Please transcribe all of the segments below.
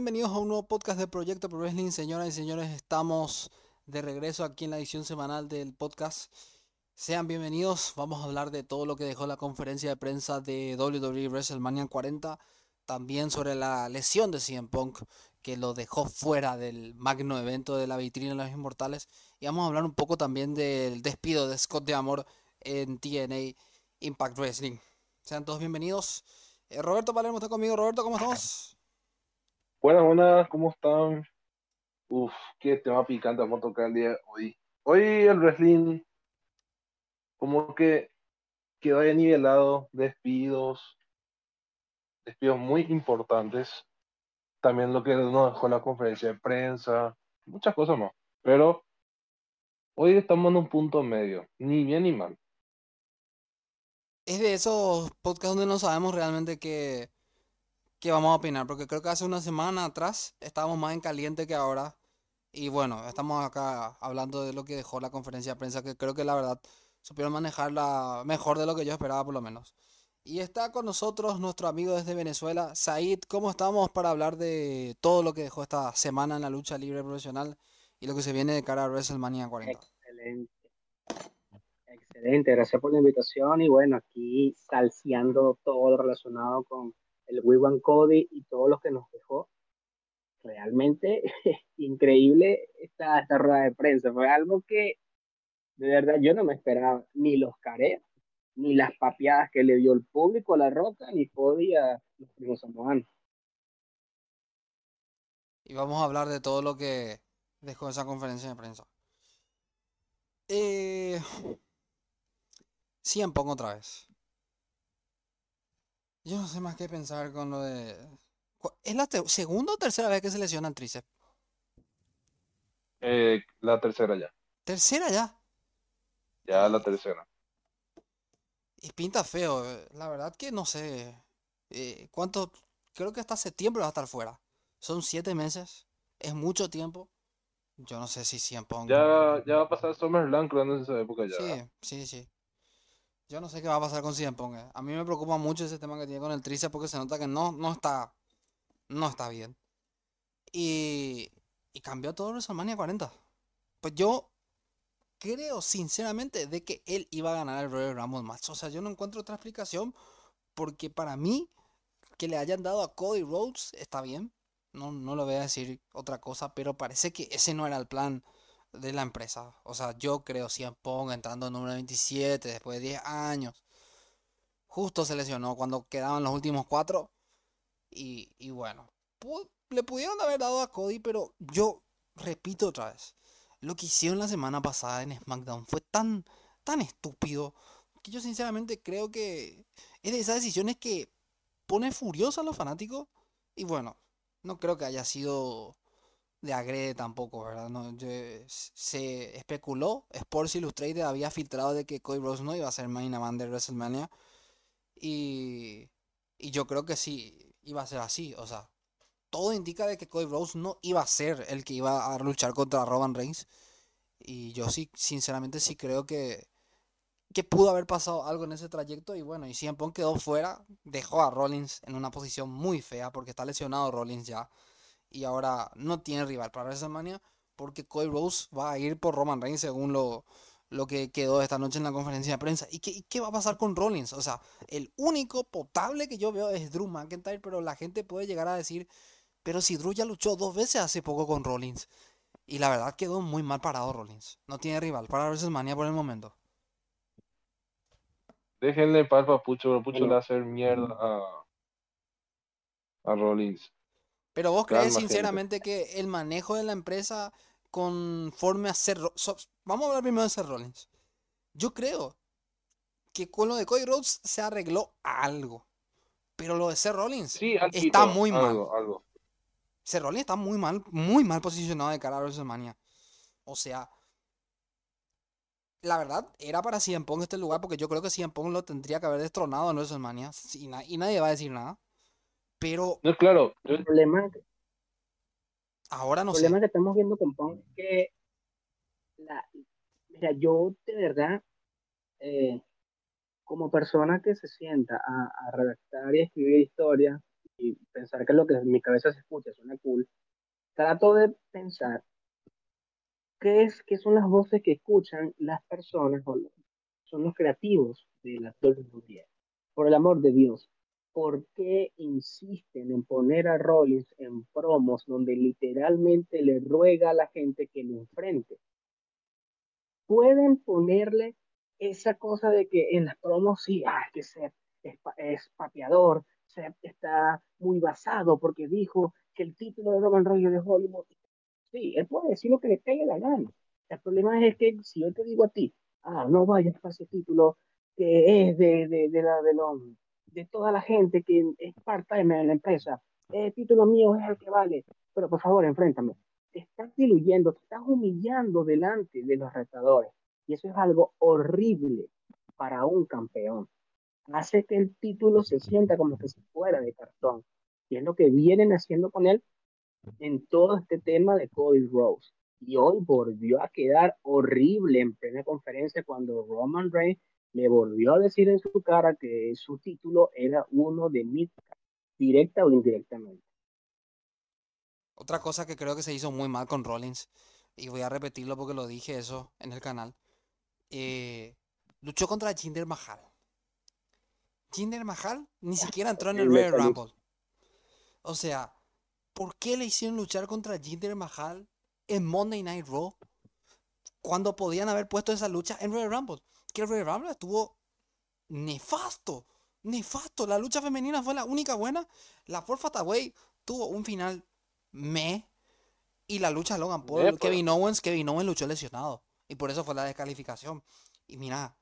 bienvenidos a un nuevo podcast de Proyecto Pro Wrestling. Señoras y señores, estamos de regreso aquí en la edición semanal del podcast. Sean bienvenidos, vamos a hablar de todo lo que dejó la conferencia de prensa de WWE WrestleMania 40. También sobre la lesión de CM Punk que lo dejó fuera del magno evento de la vitrina de los inmortales. Y vamos a hablar un poco también del despido de Scott de Amor en TNA Impact Wrestling. Sean todos bienvenidos. Eh, Roberto Palermo está conmigo. Roberto, ¿cómo estamos? Buenas, buenas, ¿cómo están? Uf, qué tema picante vamos a tocar el día hoy. Hoy el wrestling como que quedó ahí nivelado, despidos, despidos muy importantes. También lo que nos dejó la conferencia de prensa, muchas cosas más. Pero hoy estamos en un punto medio, ni bien ni mal. Es de esos podcasts donde no sabemos realmente qué, qué vamos a opinar, porque creo que hace una semana atrás estábamos más en caliente que ahora. Y bueno, estamos acá hablando de lo que dejó la conferencia de prensa, que creo que la verdad supieron manejarla mejor de lo que yo esperaba por lo menos. Y está con nosotros nuestro amigo desde Venezuela, Said. ¿Cómo estamos para hablar de todo lo que dejó esta semana en la lucha libre profesional y lo que se viene de cara a WrestleMania 40? Excelente. Excelente, gracias por la invitación y bueno, aquí salseando todo lo relacionado con el Wiwan Cody y todo lo que nos dejó. Realmente increíble esta, esta rueda de prensa. Fue algo que de verdad yo no me esperaba, ni los careos, ni las papiadas que le dio el público a la roca, ni Cody a los primos samoanos. Y vamos a hablar de todo lo que dejó esa conferencia de prensa. Eh, en pongo otra vez. Yo no sé más qué pensar con lo de. ¿Es la segunda o tercera vez que se lesiona el tríceps? Eh, la tercera ya. ¿Tercera ya? Ya la tercera. Y pinta feo. Eh, la verdad que no sé. Eh, ¿Cuánto? Creo que hasta septiembre va a estar fuera. Son siete meses. Es mucho tiempo. Yo no sé si siempre Ya, ya va a pasar SummerSlam creo en esa época ya. Sí, sí, sí. Yo no sé qué va a pasar con CM. Eh. A mí me preocupa mucho ese tema que tiene con el tríceps porque se nota que no, no está no está bien. Y, y cambió todo WrestleMania 40. Pues yo creo sinceramente de que él iba a ganar el Royal Rumble match. O sea, yo no encuentro otra explicación porque para mí que le hayan dado a Cody Rhodes está bien. No, no lo voy a decir otra cosa, pero parece que ese no era el plan de la empresa. O sea, yo creo CM Pong entrando en número 27 después de 10 años. Justo se lesionó cuando quedaban los últimos cuatro. Y, y bueno, le pudieron haber dado a Cody, pero yo repito otra vez. Lo que hicieron la semana pasada en SmackDown fue tan, tan estúpido que yo sinceramente creo que es de esas decisiones que pone furioso a los fanáticos. Y bueno, no creo que haya sido de agrede tampoco, ¿verdad? No, se especuló, Sports Illustrated había filtrado de que Cody Rhodes no iba a ser main event de WrestleMania y, y yo creo que sí iba a ser así, o sea, todo indica de que Cody Rhodes no iba a ser el que iba a luchar contra Roman Reigns y yo sí, sinceramente sí creo que que pudo haber pasado algo en ese trayecto y bueno, y CM Punk quedó fuera, dejó a Rollins en una posición muy fea porque está lesionado Rollins ya y ahora no tiene rival para WrestleMania porque Cody Rose va a ir por Roman Reigns según lo, lo que quedó esta noche en la conferencia de prensa. ¿Y qué, qué, va a pasar con Rollins? O sea, el único potable que yo veo es Drew McIntyre, pero la gente puede llegar a decir, pero si Drew ya luchó dos veces hace poco con Rollins. Y la verdad quedó muy mal parado Rollins. No tiene rival para WrestleMania por el momento. Déjenle para Papucho, Papucho le va a hacer mierda a, a Rollins. Pero vos crees sinceramente que el manejo de la empresa conforme a ser... vamos a hablar primero de ser Rollins. Yo creo que con lo de Cody Rhodes se arregló algo. Pero lo de ser Rollins está muy mal. Algo. Ser Rollins está muy mal, muy mal posicionado de cara a WrestleMania. O sea, la verdad, era para CM Punk este lugar porque yo creo que CM Punk lo tendría que haber destronado en WrestleMania y, y nadie va a decir nada. Pero. No, claro. El problema. Ahora no el problema que estamos viendo con Pong es que. La, mira, yo de verdad. Eh, como persona que se sienta a, redactar y escribir historias, y pensar que lo que en mi cabeza se escucha suena cool, trato de pensar qué, es, qué son las voces que escuchan las personas, o son los creativos de la WWE. Por el amor de Dios, ¿por qué insisten en poner a Rollins en promos donde literalmente le ruega a la gente que lo enfrente? Pueden ponerle esa cosa de que en las promos sí, ah, que ser es, es papeador, se está muy basado porque dijo que el título de Roman Reigns de Hollywood. Sí, él puede decir lo que le pegue la gana. El problema es que si yo te digo a ti, ah, no vayas para ese título que es de, de, de, la, de, los, de toda la gente que es part-time en la empresa, el título mío es el que vale, pero por favor, enfréntame. Te estás diluyendo, te estás humillando delante de los retadores. Y eso es algo horrible para un campeón. Hace que el título se sienta como que si fuera de cartón. Y es lo que vienen haciendo con él en todo este tema de Cody Rose. Y hoy volvió a quedar horrible en plena conferencia cuando Roman Reigns le volvió a decir en su cara que su título era uno de Midcard, directa o indirectamente. Otra cosa que creo que se hizo muy mal con Rollins, y voy a repetirlo porque lo dije eso en el canal, eh, luchó contra Jinder Mahal. Jinder Mahal ni siquiera entró en el Royal Rumble. O sea, ¿por qué le hicieron luchar contra Jinder Mahal en Monday Night Raw cuando podían haber puesto esa lucha en Royal Rumble? Que el Rumble estuvo nefasto, nefasto. La lucha femenina fue la única buena. La Four Way tuvo un final me y la lucha Logan Paul. Kevin Owens, Kevin Owens luchó lesionado y por eso fue la descalificación. Y mira,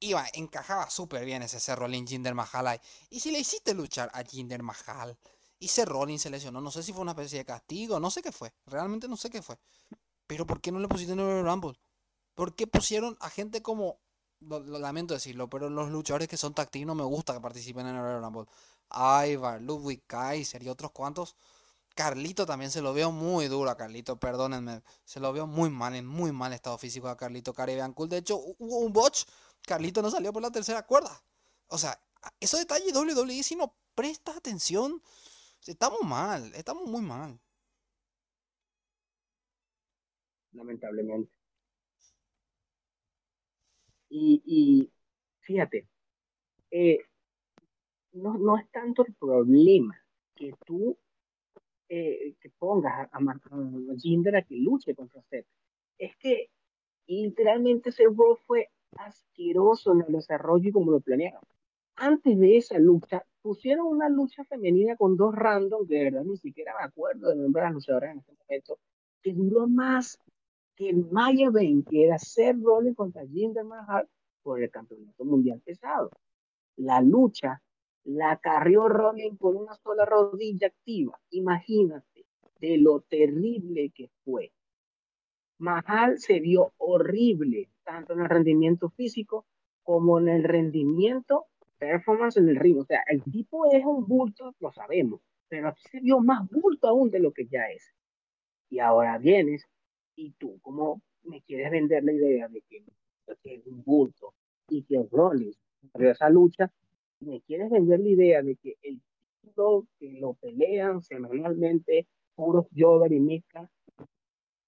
iba, encajaba súper bien ese C. Rollins Jinder Mahal ahí. Y si le hiciste luchar a Jinder Mahal y C. Rollins se lesionó, no sé si fue una especie de castigo, no sé qué fue, realmente no sé qué fue. Pero ¿por qué no le pusiste en el Rumble? ¿Por qué pusieron a gente como, lamento decirlo, pero los luchadores que son táctiles no me gusta que participen en el Royal Rumble? Ivar, Ludwig Kaiser y otros cuantos. Carlito también se lo veo muy duro a Carlito, perdónenme. Se lo veo muy mal, en muy mal estado físico a Carlito Caribbean Cool. De hecho, hubo un botch Carlito no salió por la tercera cuerda. O sea, esos detalles WWE si no presta atención, estamos mal, estamos muy mal. Lamentablemente. Y, fíjate, eh, no, es tanto el problema que tú eh, que pongas a, a, Jinder a que luche contra Seth. Es que literalmente ese rol fue asqueroso en el desarrollo y como lo planearon. Antes de esa lucha, pusieron una lucha femenina con dos random, que de verdad ni siquiera me acuerdo de nombrar a los luchadores en este momento, que duró más que el Maya 20, que era Seth Rollins contra Jinder Mahal por el campeonato mundial pesado. La lucha la carrió Rollins con una sola rodilla activa. Imagínate de lo terrible que fue. Mahal se vio horrible, tanto en el rendimiento físico como en el rendimiento performance en el ritmo. O sea, el tipo es un bulto, lo sabemos, pero aquí se vio más bulto aún de lo que ya es. Y ahora vienes y tú, como me quieres vender la idea de que, es un bulto y que Rollins perdió esa lucha, me quieres vender la idea de que el título que lo pelean semanalmente, puros Jover y Mika,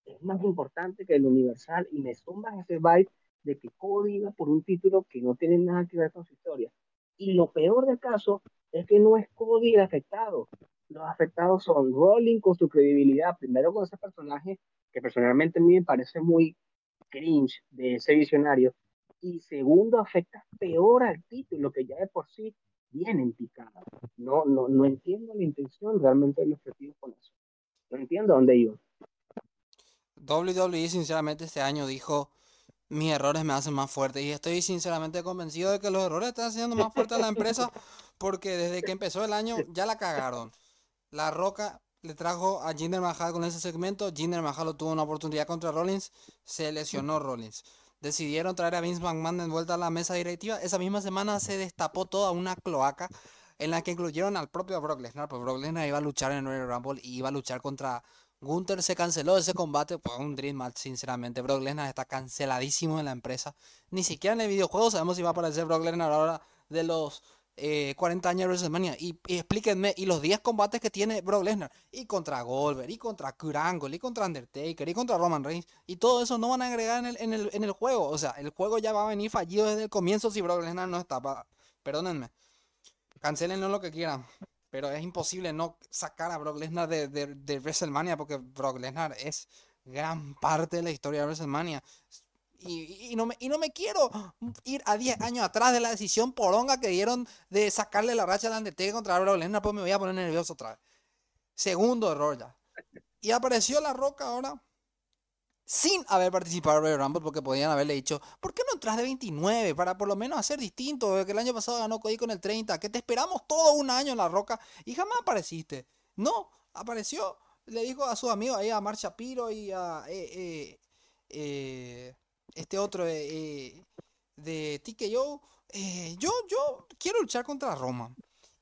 es más importante que el universal y me sumas ese vibe de que Cody iba por un título que no tiene nada que ver con su historia. Y lo peor del caso es que no es Cody el afectado. Los afectados son Rolling con su credibilidad, primero con ese personaje que personalmente a mí me parece muy cringe de ese visionario, y segundo afecta peor al título que ya de por sí viene en picada. No, no, no entiendo la intención realmente del objetivo con eso. No entiendo dónde iba. WWE sinceramente este año dijo, mis errores me hacen más fuerte y estoy sinceramente convencido de que los errores están haciendo más fuerte a la empresa porque desde que empezó el año ya la cagaron. La Roca le trajo a Jinder Mahal con ese segmento, Jinder Mahal tuvo una oportunidad contra Rollins, se lesionó Rollins. Decidieron traer a Vince McMahon de vuelta a la mesa directiva. Esa misma semana se destapó toda una cloaca en la que incluyeron al propio Brock Lesnar, pues Brock Lesnar iba a luchar en el Rumble y iba a luchar contra Gunther se canceló ese combate, pues un Dream Match, sinceramente. Brock Lesnar está canceladísimo en la empresa. Ni siquiera en el videojuego sabemos si va a aparecer Brock Lesnar ahora de los eh, 40 años de WrestleMania. Y, explíquenme, y los 10 combates que tiene Brock Lesnar, y contra Goldberg, y contra Kurt y contra Undertaker, y contra Roman Reigns, y todo eso no van a agregar en el, en el, en el juego. O sea, el juego ya va a venir fallido desde el comienzo si Brock Lesnar no está. pa- Perdónenme. Cancelenlo lo que quieran. Pero es imposible no sacar a Brock Lesnar de, de, de WrestleMania porque Brock Lesnar es gran parte de la historia de WrestleMania. Y, no me, y no me quiero ir a 10 años atrás de la decisión poronga que dieron de sacarle la racha al Undertaker contra Brock Lesnar, pues me voy a poner nervioso otra vez. Segundo error ya. Y apareció La Roca ahora sin haber participado en Royal Rumble porque podían haberle dicho, ¿por qué no entras de 29 para por lo menos hacer distinto? Que el año pasado ganó Cody con el 30, que te esperamos todo un año en La Roca y jamás apareciste. No, apareció, le dijo a sus amigos ahí, a Mar Shapiro y a eh, eh, eh, este otro eh, eh, de TKO, eh, yo, yo quiero luchar contra Roma.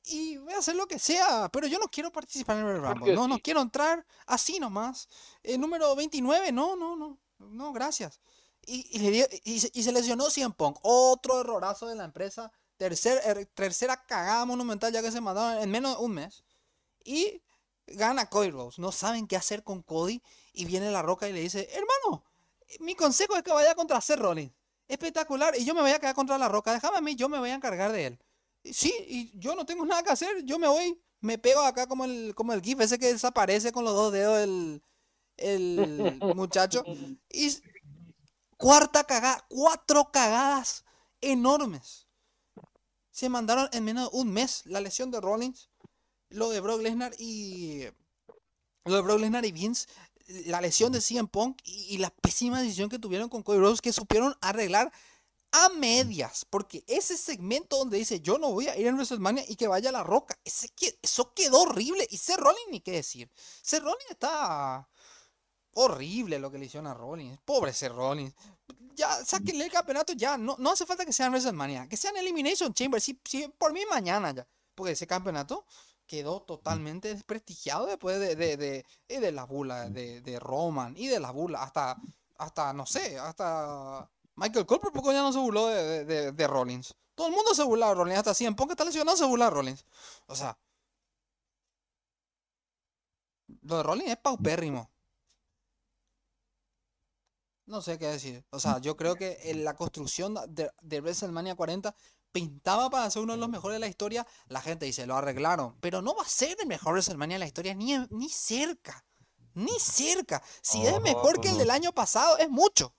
Y voy a hacer lo que sea, pero yo no quiero participar en el Rumble. No, no quiero entrar así nomás. El número 29, no, no, no. No, gracias. Y, y le dio- y se, y se lesionó CM Punk. Otro errorazo de la empresa. Tercer, er- tercera cagada monumental ya que se mandaron en menos de un mes. Y gana Cody Rhodes. No saben qué hacer con Cody. Y viene La Roca y le dice, hermano, mi consejo es que vaya contra Seth Rollins. Espectacular. Y yo me voy a quedar contra La Roca. Déjame a mí, yo me voy a encargar de él. Sí, y yo no tengo nada que hacer. Yo me voy, me pego acá como el, como el GIF ese que desaparece con los dos dedos el, el muchacho. Y cuarta cagada, cuatro cagadas enormes. Se mandaron en menos de un mes la lesión de Rollins, lo de Brock Lesnar y lo de Brock Lesnar y Vince, la lesión de CM Punk y, la pésima decisión que tuvieron con Cody Rhodes que supieron arreglar a medias, porque ese segmento donde dice yo no voy a ir en WrestleMania y que vaya la roca, ese eso quedó horrible. Y Seth Rollins ni qué decir. Seth Rollins está horrible lo que le hicieron a Rollins. Pobre Seth Rollins. Ya, sáquenle el campeonato ya. No, no hace falta que sean WrestleMania. Que sean Elimination Chamber. Sí, sí, por mí mañana ya. Porque ese campeonato quedó totalmente desprestigiado después de, de, de, y de la bula de, de Roman y de la bula. Hasta, hasta, no sé, hasta Michael Cole por poco ya no se burló de, de, de- de Rollins. Todo el mundo se burla de Rollins. Hasta 100 Punk está lesionado se burla de Rollins. O sea, lo de Rollins es paupérrimo. No sé qué decir. O sea, yo creo que en la construcción de, de WrestleMania 40 pintaba para ser uno de los mejores de la historia. La gente dice, lo arreglaron. Pero no va a ser el mejor WrestleMania de la historia, ni, ni cerca. Ni cerca. Si es mejor que el del año pasado, es mucho.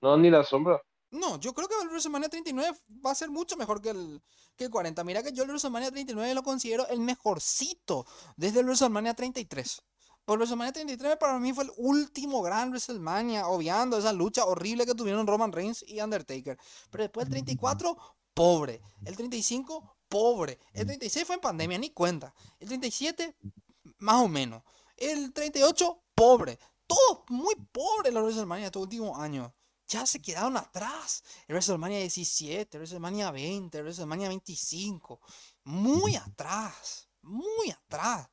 No, ni la sombra. No, yo creo que el WrestleMania 39 va a ser mucho mejor que el, que el 40. Mira que yo el WrestleMania 39 lo considero el mejorcito desde el WrestleMania 33. Por WrestleMania 33 para mí fue el último gran WrestleMania, obviando esa lucha horrible que tuvieron Roman Reigns y Undertaker. Pero después el 34, pobre. El 35, pobre. El 36 fue en pandemia, ni cuenta. El 37, más o menos. El 38, pobre. Todos muy pobres los WrestleMania estos últimos años ya se quedaron atrás. El WrestleMania 17, el WrestleMania 20, el WrestleMania 25. Muy atrás. Muy atrás.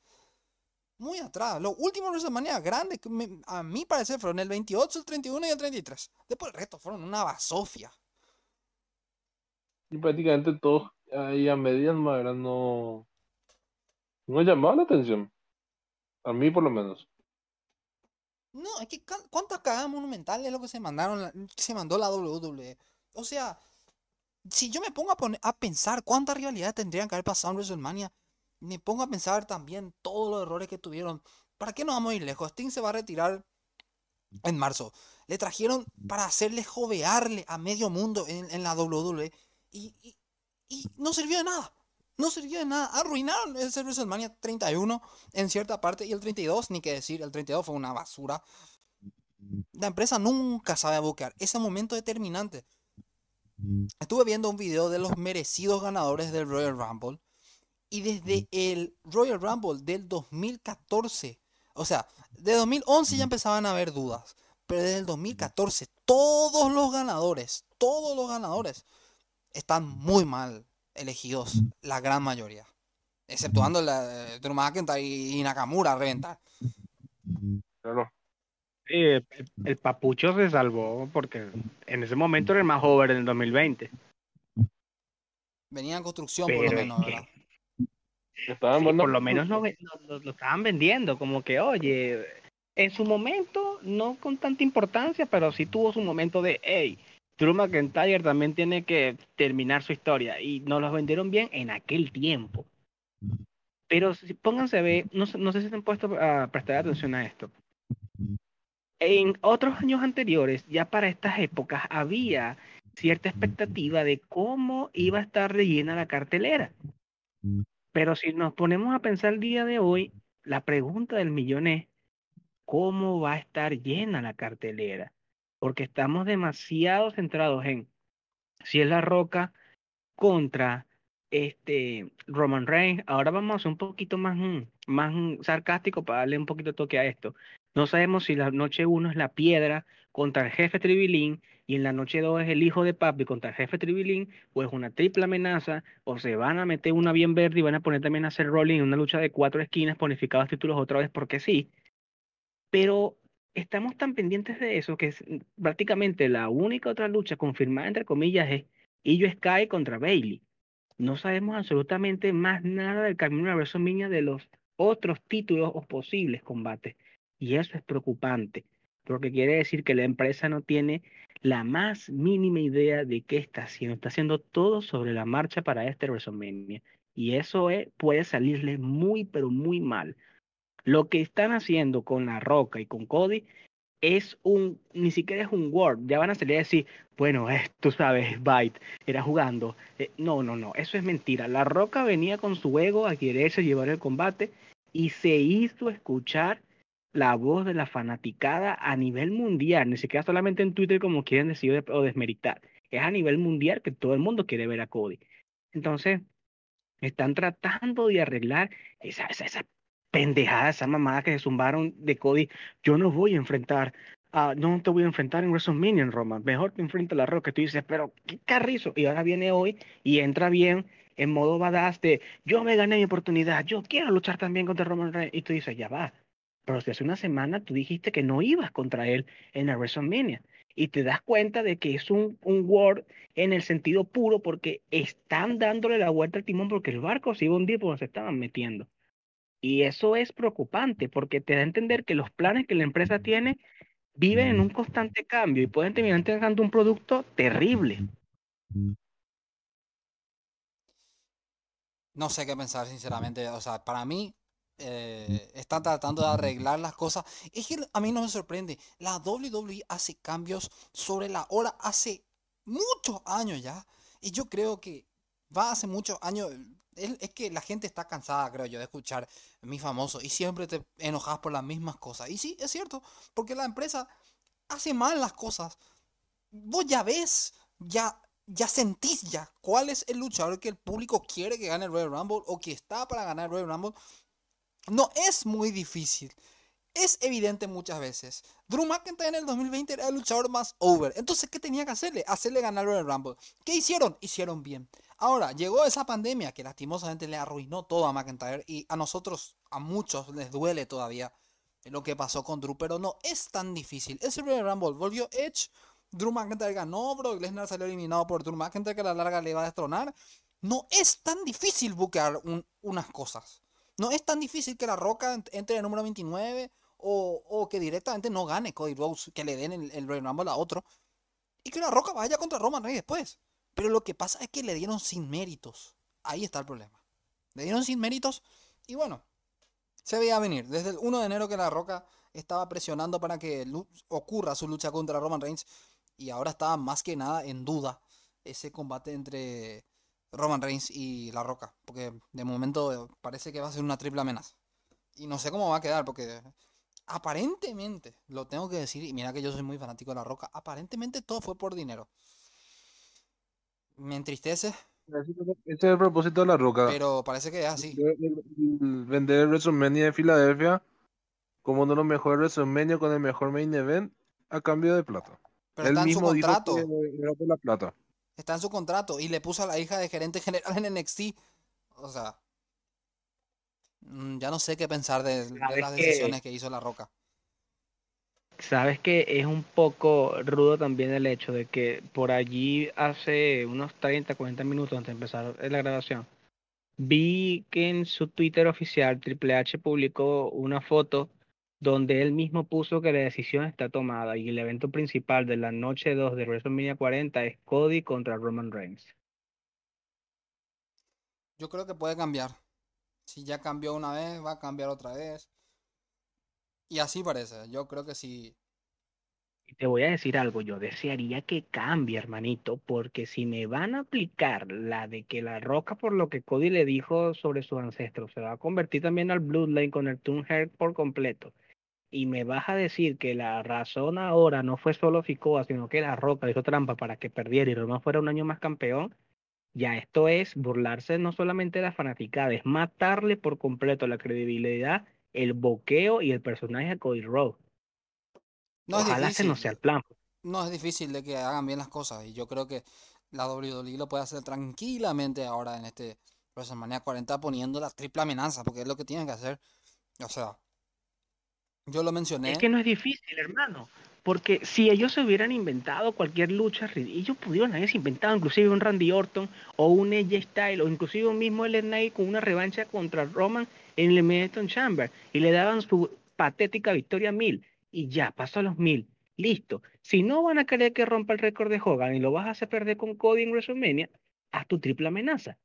Muy atrás. Los últimos WrestleMania grandes, a mi parecer, fueron el 28, el 31 y el 33. Después el resto fueron una basofia. Y prácticamente todos ahí a medias más no. No llamaban la atención. A mí por lo menos. No, es que cuántas cagadas monumentales es lo que se mandaron, se mandó la WWE. O sea, si yo me pongo a, poner, a pensar cuántas rivalidades tendrían que haber pasado en WrestleMania, me pongo a pensar también todos los errores que tuvieron. ¿Para qué nos vamos a ir lejos? Sting se va a retirar en marzo. Le trajeron para hacerle jovearle a medio mundo en, en la WWE y, y- y no sirvió de nada. No sirvió de nada. Arruinaron ese WrestleMania 31 en cierta parte y el 32, ni qué decir, el 32 fue una basura. La empresa nunca sabe buquear. Ese momento determinante. Estuve viendo un video de los merecidos ganadores del Royal Rumble. Y desde el Royal Rumble del 2014, o sea, de 2011 ya empezaban a haber dudas. Pero desde el 2014, todos los ganadores, todos los ganadores están muy mal elegidos, la gran mayoría. Exceptuando la Drew McIntyre y Nakamura a reventar. Claro. Sí, el, el papucho se salvó porque en ese momento era el más joven en el 2020. Venía en construcción por lo menos, que- por lo menos lo, lo- estaban vendiendo, como que, oye, en su momento, no con tanta importancia, pero sí tuvo su momento de, hey, Drew McIntyre también tiene que terminar su historia. Y nos los vendieron bien en aquel tiempo. Pero si, pónganse a ver, no, no sé si se han puesto a prestar atención a esto. En otros años anteriores, ya para estas épocas, había cierta expectativa de cómo iba a estar rellena la cartelera. Pero si nos ponemos a pensar el día de hoy, la pregunta del millón es, ¿cómo va a estar llena la cartelera? Porque estamos demasiado centrados en si es la roca contra este Roman Reigns. Ahora vamos a ser un poquito más, mm, más mm, sarcástico para darle un poquito de toque a esto. No sabemos si la noche uno es la piedra contra el jefe Tribilín y en la noche 2 es el hijo de papi contra el jefe Tribilín, o es una triple amenaza, o se van a meter una bien verde y van a poner también a hacer rolling en una lucha de cuatro esquinas, bonificados títulos otra vez porque sí. Pero estamos tan pendientes de eso que es, mm, prácticamente la única otra lucha confirmada, entre comillas, es Io Sky contra Bailey. No sabemos absolutamente más nada del camino a WrestleMania de los otros títulos o posibles combates. Y eso es preocupante, porque quiere decir que la empresa no tiene la más mínima idea de qué está haciendo. Está haciendo todo sobre la marcha para este WrestleMania. Y eso es- puede salirle muy, pero muy mal. Lo que están haciendo con La Roca y con Cody es un, ni siquiera es un Word. Ya van a salir a decir, bueno, eh, tú sabes, Byte, era jugando. Eh, no, no, no, eso es mentira. La Roca venía con su ego a quererse llevar el combate y se hizo escuchar la voz de la fanaticada a nivel mundial, ni siquiera solamente en Twitter como quieren decir o de- o desmeritar. Es a nivel mundial que todo el mundo quiere ver a Cody. Entonces, están tratando de arreglar esa, esa, esa pendejada, esa mamada que se zumbaron de Cody. Yo no voy a enfrentar, a, no te voy a enfrentar en WrestleMania en Roma. Mejor te enfrenta a la Roca. Tú dices, pero qué carrizo. Y ahora viene hoy y entra bien en modo badass de yo me gané mi oportunidad, yo quiero luchar también contra Roman Reigns. Y tú dices, ya va. Pero si hace una semana tú dijiste que no ibas contra él en la WrestleMania. Y te das cuenta de que es un, un Word en el sentido puro porque están dándole la vuelta al timón porque el barco se iba a hundir por donde se estaban metiendo. Y eso es preocupante porque te da a entender que los planes que la empresa tiene viven en un constante cambio y pueden terminar entregando un producto terrible. No sé qué pensar, sinceramente. O sea, para mí, eh, están tratando de arreglar las cosas. Es que a mí no me sorprende. La WWE hace cambios sobre la hora hace muchos años ya. Y yo creo que va hace muchos años. Es que la gente está cansada, creo yo, de escuchar mi famoso. Y siempre te enojas por las mismas cosas. Y sí, es cierto. Porque la empresa hace mal las cosas. Vos ya ves, ya ya sentís ya cuál es el luchador que el público quiere que gane el Royal Rumble o que está para ganar el Royal Rumble. No es muy difícil. Es evidente muchas veces. Drew McIntyre en el 2020 era el luchador más over. Entonces, ¿qué tenía que hacerle? Hacerle ganar el Rumble. ¿Qué hicieron? Hicieron bien. Ahora, llegó esa pandemia que lastimosamente le arruinó todo a McIntyre y a nosotros, a muchos, les duele todavía lo que pasó con Drew, pero no es tan difícil. Ese Royal Rumble volvió Edge, Drew McIntyre ganó, Brock Lesnar salió eliminado por Drew McIntyre que a la larga le va a destronar. No es tan difícil buquear un- unas cosas. No es tan difícil que la Roca ent- entre en el número 29 o, que directamente no gane Cody Rhodes, que le den el, el Rumble a otro. Y que la Roca vaya contra Roman Reigns después. Pero lo que pasa es que le dieron sin méritos. Ahí está el problema. Le dieron sin méritos y bueno, se veía venir. Desde el 1 de enero que la Roca estaba presionando para que ocurra su lucha contra Roman Reigns y ahora está más que nada en duda ese combate entre Roman Reigns y La Roca, porque de momento parece que va a ser una triple amenaza. Y no sé cómo va a quedar, porque aparentemente, lo tengo que decir, y mira que yo soy muy fanático de La Roca, aparentemente todo fue por dinero. Me entristece, Ese es el propósito de la roca. pero parece que es así. El- el- Vender el WrestleMania de Filadelfia como uno de los mejores WrestleMania con el mejor main event a cambio de plata. Pero Él está en su mismo dijo contrato. que era por la plata. Está en su contrato y le puso a la hija de gerente general en NXT. O sea, mm, ya no sé qué pensar de, las que- decisiones que hizo La Roca. sabes que es un poco rudo también el hecho de que por allí hace unos 30, 40 minutos antes de empezar la grabación, vi que en su Twitter oficial Triple H publicó una foto donde él mismo puso que la decisión está tomada y el evento principal de la noche 2 de WrestleMania 40 es Cody contra Roman Reigns. Yo creo que puede cambiar. Si ya cambió una vez, va a cambiar otra vez. Y así parece. Yo creo que sí. Y te voy a decir algo, yo desearía que cambie, hermanito, porque si me van a aplicar la de que la roca por lo que Cody le dijo sobre sus ancestros se va a convertir también al Bloodline con el Toon Heart por completo, y me vas a decir que la razón ahora no fue solo Ficoa, sino que la roca hizo trampa para que perdiera y Roma fuera un año más campeón, ya esto es burlarse no solamente de la fanaticada, es matarle por completo la credibilidad, el boqueo y el personaje de Cody Rhodes. No Ojalá ese difícil. no sea el plan. No es difícil de que hagan bien las cosas. Y yo creo que la WWE lo puede hacer tranquilamente ahora en este WrestleMania 40 poniendo la triple amenaza, porque es lo que tienen que hacer. O sea, yo lo mencioné. Es que no es difícil, hermano. Porque si ellos se hubieran inventado cualquier lucha, ellos pudieron haberse inventado inclusive un Randy Orton o un AJ Styles o inclusive un mismo LA Knight con una revancha contra Roman en el Elimination Chamber y le daban su patética victoria a mil y ya, pasó a los mil. Listo. Si no van a querer que rompa el récord de Hogan y lo vas a hacer perder con Cody en WrestleMania, haz tu triple amenaza.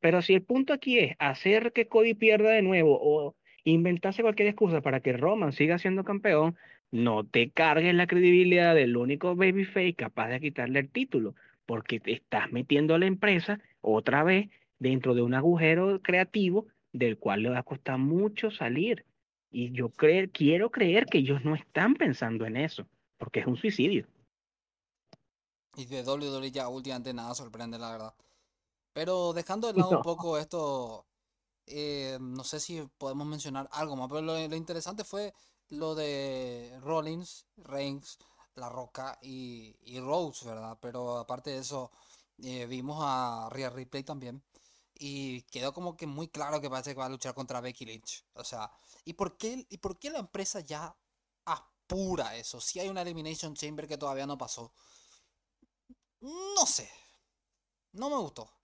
Pero si el punto aquí es hacer que Cody pierda de nuevo o inventarse cualquier excusa para que Roman siga siendo campeón, no te cargues la credibilidad del único babyface capaz de quitarle el título, porque te estás metiendo a la empresa otra vez dentro de un agujero creativo del cual le va a costar mucho salir. Y yo cre- quiero creer que ellos no están pensando en eso, porque es un suicidio. Y de WWE ya últimamente nada sorprende, la verdad. Pero dejando de lado un poco esto, eh, no sé si podemos mencionar algo más, pero lo, interesante fue lo de Rollins, Reigns, La Roca y, y Rhodes, ¿verdad? Pero aparte de eso, eh, vimos a Rhea Ripley también. Y quedó como que muy claro que parece que va a luchar contra Becky Lynch. O sea, ¿y por qué, y por qué la empresa ya apura eso? Si hay una Elimination Chamber que todavía no pasó. No sé. No me gustó.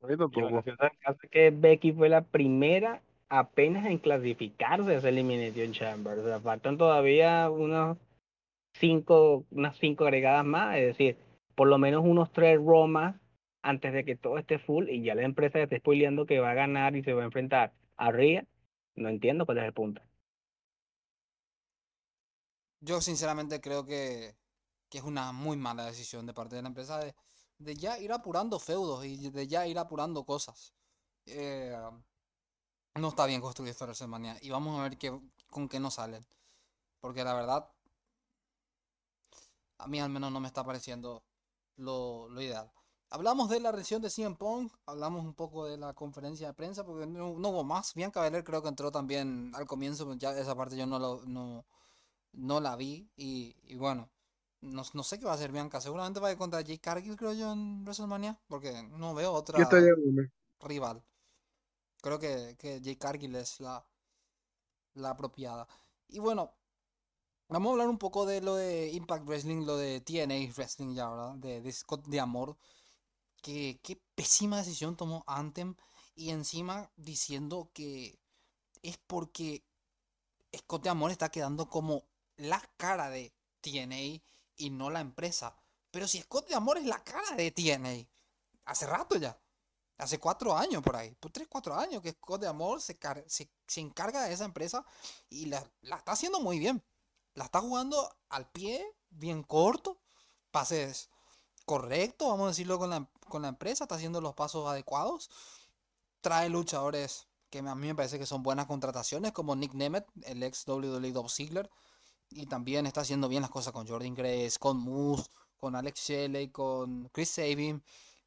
Tampoco. es que Becky fue la primera apenas en clasificarse a esa Elimination Chamber. O sea, faltan todavía unos cinco, unas cinco agregadas más, es decir, por lo menos unos tres Romas antes de que todo esté full y ya la empresa ya está spoileando que va a ganar y se va a enfrentar a Rhea. No entiendo cuál es el punto. Yo sinceramente creo que, que es una muy mala decisión de parte de la empresa de, de ya ir apurando feudos y de ya ir apurando cosas. Eh, no está bien construir esta WrestleMania y vamos a ver qué, con qué nos salen. Porque la verdad, a mí al menos no me está pareciendo lo, lo ideal. Hablamos de la reacción de CM Punk, hablamos un poco de la conferencia de prensa, porque no, no hubo más. Bianca Belair creo que entró también al comienzo, ya esa parte yo no, lo, no, no la vi. Y, y bueno, no, no sé qué va a hacer Bianca. Seguramente va a ir contra Jake Cargill, creo yo, en WrestleMania, porque no veo otra rival. Creo que, que Jake Cargill es la, la apropiada. Y bueno, vamos a hablar un poco de lo de Impact Wrestling, lo de TNA Wrestling ya, ¿verdad? De, de Scott de Amor. Que qué pésima decisión tomó Anthem. Y encima diciendo que es porque Scott de Amor está quedando como la cara de TNA y no la empresa. Pero si Scott de Amor es la cara de TNA, hace rato ya. Hace cuatro años por ahí, por tres, cuatro años que Scott de Amor se, se, se encarga de esa empresa y la, la está haciendo muy bien. La está jugando al pie, bien corto, pases correctos, vamos a decirlo con la, con la empresa, está haciendo los pasos adecuados. Trae luchadores que a mí me parece que son buenas contrataciones, como Nick Nemeth, el ex WWE Dolph Ziggler, y también está haciendo bien las cosas con Jordan Grace, con Moose, con Alex Shelley, con Chris Sabin,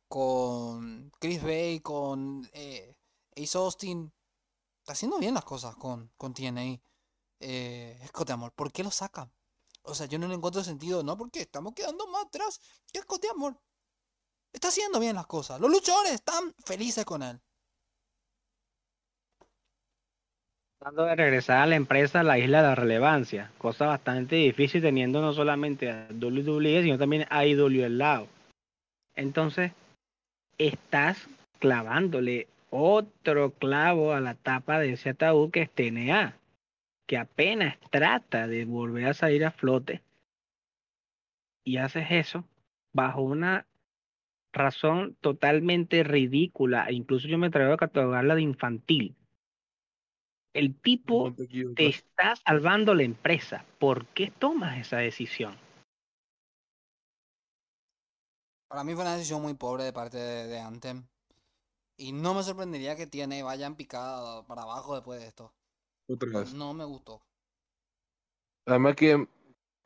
con Chris Bay, con eh, Ace Austin. Está haciendo bien las cosas con, con TNA. Eh, Scott Amor, ¿por qué lo sacan? O sea, yo no le encuentro sentido, ¿no? Porque estamos quedando más atrás que Scott Amor. Está haciendo bien las cosas. Los luchadores están felices con él. Tratando de regresar a la empresa a la isla de la relevancia, cosa bastante difícil teniendo no solamente a WWE, sino también a IW al lado. Entonces, estás clavándole otro clavo a la tapa de ese ataúd que es TNA, que apenas trata de volver a salir a flote. Y haces eso bajo una razón totalmente ridícula, e incluso yo me atrevo a catalogarla de infantil. El tipo te está salvando la empresa. ¿Por qué tomas esa decisión? Para mí fue una decisión muy pobre de parte de, Anthem. Y no me sorprendería que tiene vayan picada para abajo después de esto. No me gustó. Además que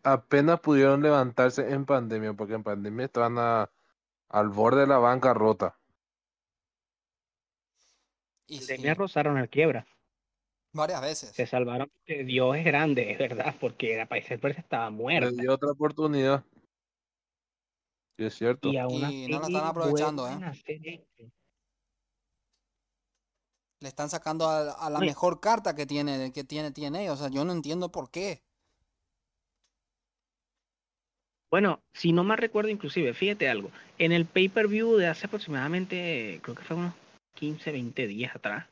apenas pudieron levantarse en pandemia, porque en pandemia estaban a, al borde de la bancarrota. Y pandemia rozaron al quiebra. Varias veces. Se salvaron porque Dios es grande, es verdad, porque la país estaba muerta. Le dio otra oportunidad. Sí, es cierto. Y, no la están aprovechando, ¿eh? Le están sacando a, la mejor carta que tiene, que tiene, tiene. O sea, yo no entiendo por qué. Bueno, si no me recuerdo inclusive, fíjate algo. En el pay-per-view de hace aproximadamente, creo que fue unos 15, 20 días atrás,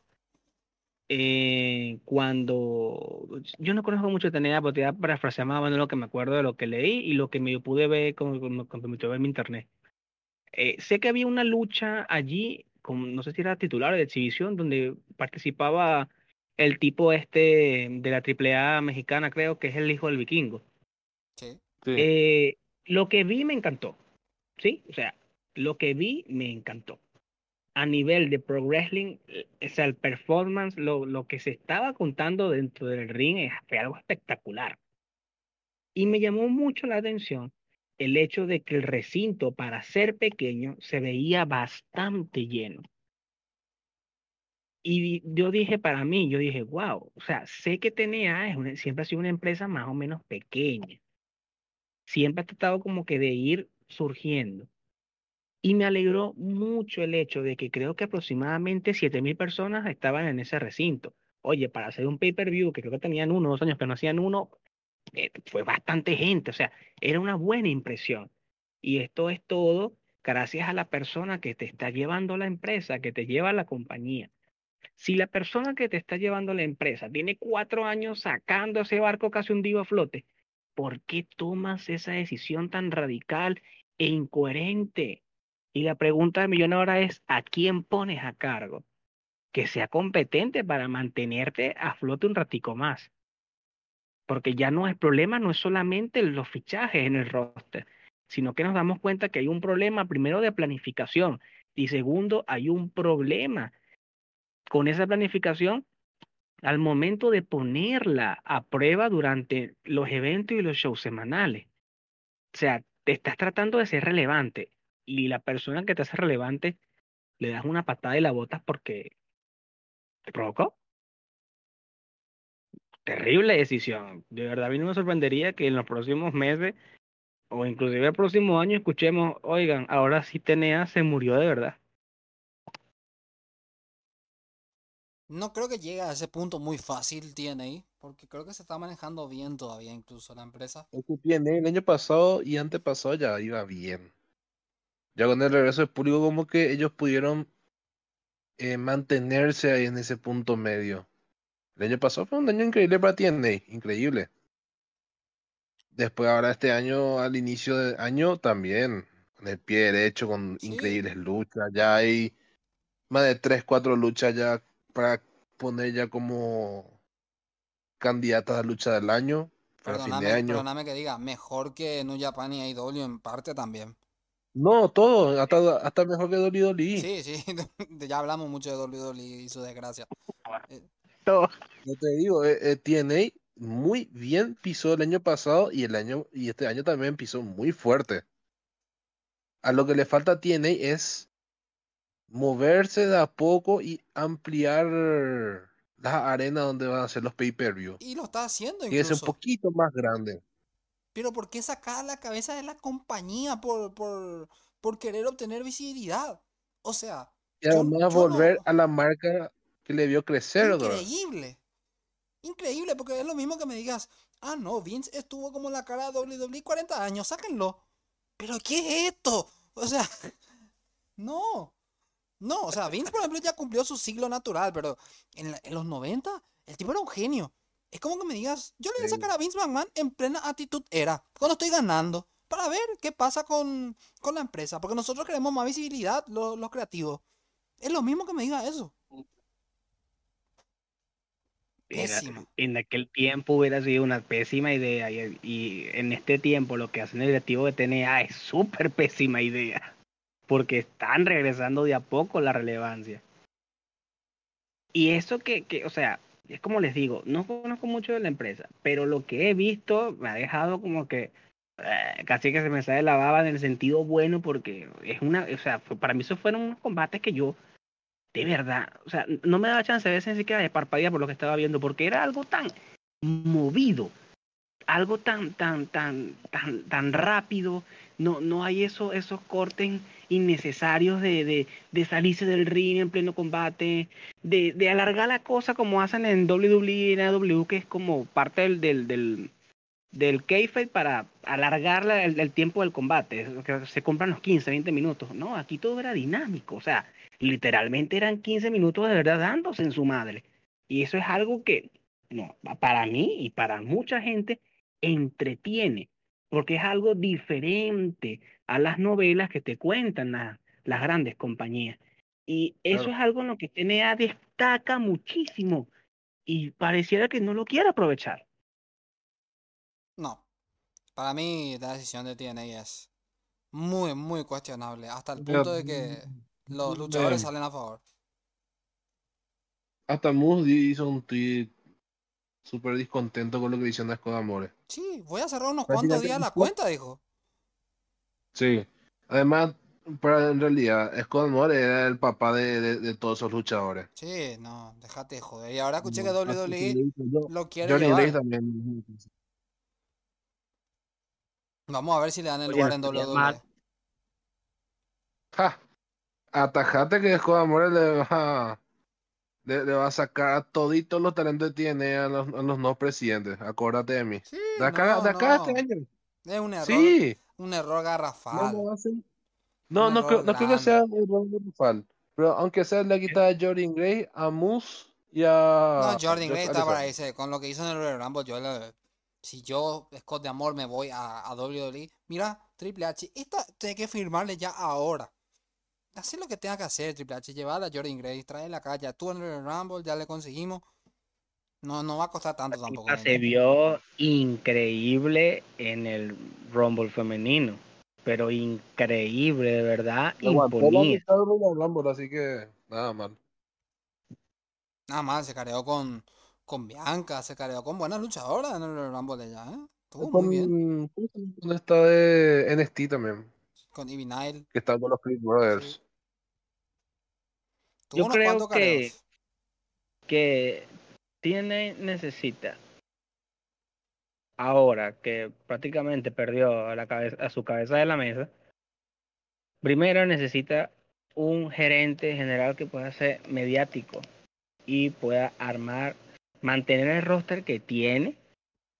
eh, cuando yo no conozco mucho de TNA, pero para parafrasear más o menos lo que me acuerdo de lo que leí y lo que me pude ver con, con, con, ver en mi internet. Eh, sé que había una lucha allí, con, no sé si era titular de exhibición, donde participaba el tipo este de la AAA mexicana, creo que es el hijo del vikingo. Sí. Eh, lo que vi me encantó, ¿sí? O sea, lo que vi me encantó a nivel de pro wrestling, eh, o sea, el performance, lo, lo que se estaba contando dentro del ring fue algo espectacular. Y me llamó mucho la atención el hecho de que el recinto, para ser pequeño, se veía bastante lleno. Y yo dije para mí, yo dije, wow, o sea, sé que TNA es siempre ha sido una empresa más o menos pequeña. Siempre ha tratado como que de ir surgiendo. Y me alegró mucho el hecho de que creo que aproximadamente 7.000 personas estaban en ese recinto. Oye, para hacer un pay-per-view, que creo que tenían uno dos años, pero no hacían uno, eh, fue bastante gente. O sea, era una buena impresión. Y esto es todo gracias a la persona que te está llevando la empresa, que te lleva la compañía. Si la persona que te está llevando la empresa tiene cuatro años sacando ese barco casi hundido a flote, ¿por qué tomas esa decisión tan radical e incoherente? Y la pregunta de millón ahora es, ¿a quién pones a cargo? Que sea competente para mantenerte a flote un ratico más. Porque ya no es problema, no es solamente los fichajes en el roster, sino que nos damos cuenta que hay un problema primero de planificación y segundo, hay un problema con esa planificación al momento de ponerla a prueba durante los eventos y los shows semanales. O sea, te estás tratando de ser relevante y la persona que te hace relevante le das una patada y la botas porque te provocó. Terrible decisión. De verdad, a mí no me sorprendería que en los próximos meses o inclusive el próximo año escuchemos, oigan, ahora sí TNA se murió de verdad. No creo que llegue a ese punto muy fácil TNA, porque creo que se está manejando bien todavía incluso la empresa. el año pasado y antepasado ya iba bien ya con el regreso del público, como que ellos pudieron eh, mantenerse ahí en ese punto medio. El año pasado fue un año increíble para TNA, increíble. Después, ahora este año, al inicio del año, también, con el pie derecho, con increíbles luchas. Ya hay más de 3, 4 luchas ya para poner ya como candidatas a lucha del año. Para fin de año. Perdóname que diga, mejor que New Japan y AEW en parte también. No, todo, hasta, hasta mejor que Dolly Dolly. Sí, sí, ya hablamos mucho de Dolly Dolly y su desgracia. Eh, todo. Yo te digo, eh, eh TNA muy bien pisó el año pasado y el año y este año también pisó muy fuerte. A lo que le falta a TNA es moverse de a poco y ampliar las arenas donde van a ser los pay-per-view. Y lo está haciendo incluso. Que es un poquito más grande. Pero ¿por qué sacar la cabeza de la compañía por, por, por querer obtener visibilidad? O sea... Y además volver a la marca que le vio crecer. Increíble. Increíble, porque es lo mismo que me digas, ah, no, Vince estuvo como la cara de WWE 40 años, sáquenlo. Pero ¿qué es esto? O sea, no. No, o sea, Vince, por ejemplo, ya cumplió su siglo natural, pero en, la- en los 90, el tipo era un genio. Es como que me digas, yo le voy a sacar a Vince McMahon en plena actitud era, cuando estoy ganando, para ver qué pasa con, con la empresa, porque nosotros queremos más visibilidad, los, los creativos. Es lo mismo que me diga eso. Era- en aquel tiempo hubiera sido una pésima idea y, y en este tiempo lo que hacen el directivo de TNA es súper pésima idea porque están regresando de a poco la relevancia. Y eso que, que, o sea, es como les digo, no conozco mucho de la empresa, pero lo que he visto me ha dejado como que eh, casi que se me sale la baba en el sentido bueno porque es una, o sea, para mí esos fueron unos combates que yo de verdad, o sea, no me daba chance a veces ni siquiera de parpadear por lo que estaba viendo, porque era algo tan movido, algo tan, tan, tan, tan, tan rápido, no, no hay eso, esos cortes innecesarios de, de, de salirse del ring en pleno combate, de, de alargar la cosa como hacen en WWE y en AW, que es como parte del, del, del, del kayfabe para alargar la- el, el tiempo del combate, se compran los 15, 20 minutos, no, aquí todo era dinámico, o sea, literalmente eran 15 minutos de verdad dándose en su madre. Y eso es algo que, no, para mí y para mucha gente, entretiene, porque es algo diferente a las novelas que te cuentan la- las grandes compañías. Y eso Claro. es algo en lo que TNA destaca muchísimo y pareciera que no lo quiere aprovechar. No. Para mí la decisión de TNA es muy, muy cuestionable, hasta el punto de que los luchadores Bien. salen a favor. Hasta Moose hizo un tweet súper descontento con lo que hicieron a Scott Amore. Sí, voy a cerrar unos cuantos días la cuenta, dijo. Sí. Además, para, en realidad, Scott Amore era el papá de, de, de todos esos luchadores. Sí, no, déjate de joder. Y ahora escuché que WWE yo. lo quiere Johnny llevar. También. Vamos a ver si le dan el Oye, lugar no en WWE. Ja. Atajate que Scott Amore le va, le, le va a sacar a toditos los talentos que tiene a los, a los nuevos presidentes. Acuérdate de mí. Sí, De acá, no, de acá no. este año. Es un error, Sí. Un error No garrafal. lo hacen. No, Un no, creo, no creo que sea un error garrafal. Pero aunque sea le quita a Jordan Gray, a Moose y a. No, Jordan Gray está para irse. Con lo que hizo en el Royal Rumble, yo le- si yo, Scott de Amor, me voy a, a WWE, mira, Triple H, esta tiene que firmarle ya ahora. Hacer lo que tenga que hacer, Triple H, llevar a Jordan Gray, traerla acá, ya tú en el Royal Rumble, ya le conseguimos. No, no va a costar tanto tampoco. Se vio increíble en el Rumble femenino, pero increíble, de verdad, imponía. Rumble, así que nada mal. Nada más, se careó con, con Bianca, se careó con buenas luchadoras en el Rumble de ella, ¿eh? Estuvo muy bien. Con, ¿cómo se llama? ¿Dónde está de NXT también? Con Ivy Nile. Que está con los Creed Brothers. Tuvo Yo unos creo cuantos que- careos. que necesita, ahora que prácticamente perdió a, su cabeza de la mesa, primero necesita un gerente general que pueda ser mediático y pueda armar, mantener el roster que tiene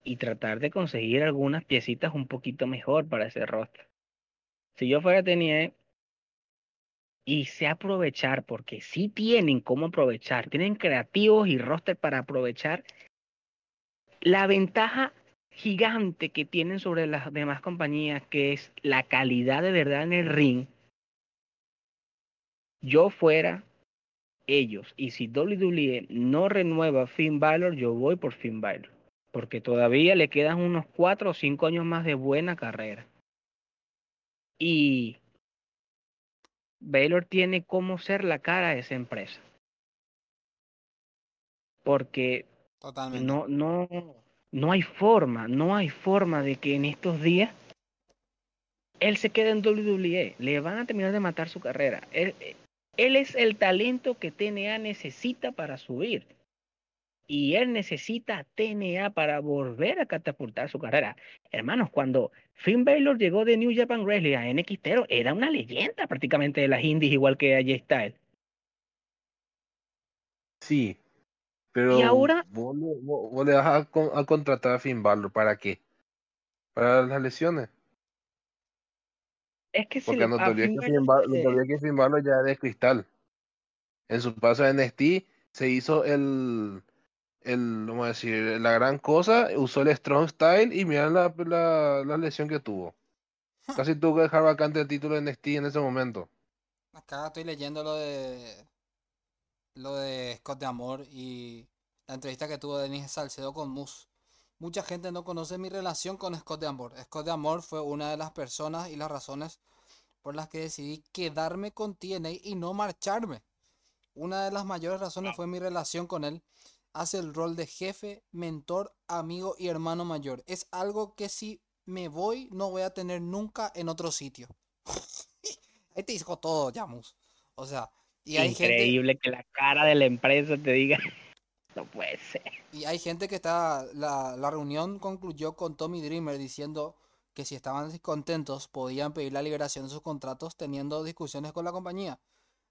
y tratar de conseguir algunas piecitas un poquito mejor para ese roster. Si yo fuera tenía y sé aprovechar, porque sí tienen cómo aprovechar, tienen creativos y roster para aprovechar la ventaja gigante que tienen sobre las demás compañías, que es la calidad de verdad en el ring. Yo fuera ellos, y si WWE no renueva Finn Balor, yo voy por Finn Balor, porque todavía le quedan unos cuatro o cinco años más de buena carrera. Y Baylor tiene cómo ser la cara de esa empresa. Porque Totalmente. no, no, no hay forma, no hay forma de que en estos días él se quede en WWE. Le van a terminar de matar su carrera. Él, él es el talento que TNA necesita para subir. Y él necesita TNA para volver a catapultar su carrera. Hermanos, cuando Finn Balor llegó de New Japan Wrestling a NXT, era una leyenda prácticamente de las indies, igual que AJ Styles. Sí. Pero Y ahora- vos, le- vos- vos le vas a, con- a contratar a Finn Balor, ¿para qué? Para las lesiones. Es que Porque le no te a olvides Finn que Finn Balor, se que Finn Balor ya es de cristal. En su paso a NXT se hizo el, el, vamos a decir, la gran cosa, usó el Strong Style y mira la, la, la lesión que tuvo. Casi tuvo que dejar vacante el título de NXT en ese momento. Acá estoy leyendo lo de lo de Scott de Amor y la entrevista que tuvo Denis Salcedo con Moose. Mucha gente no conoce mi relación con Scott de Amor. Scott de Amor fue una de las personas y las razones por las que decidí quedarme con TNA y no marcharme. Una de las mayores razones fue mi relación con él. Hace el rol de jefe, mentor, amigo y hermano mayor. Es algo que si me voy no voy a tener nunca en otro sitio. Ahí te dijo todo, Yamus. O sea, y hay gente, Increíble que la cara de la empresa te diga. No puede ser. y hay gente que está, la, la reunión concluyó con Tommy Dreamer diciendo que si estaban descontentos podían pedir la liberación de sus contratos teniendo discusiones con la compañía.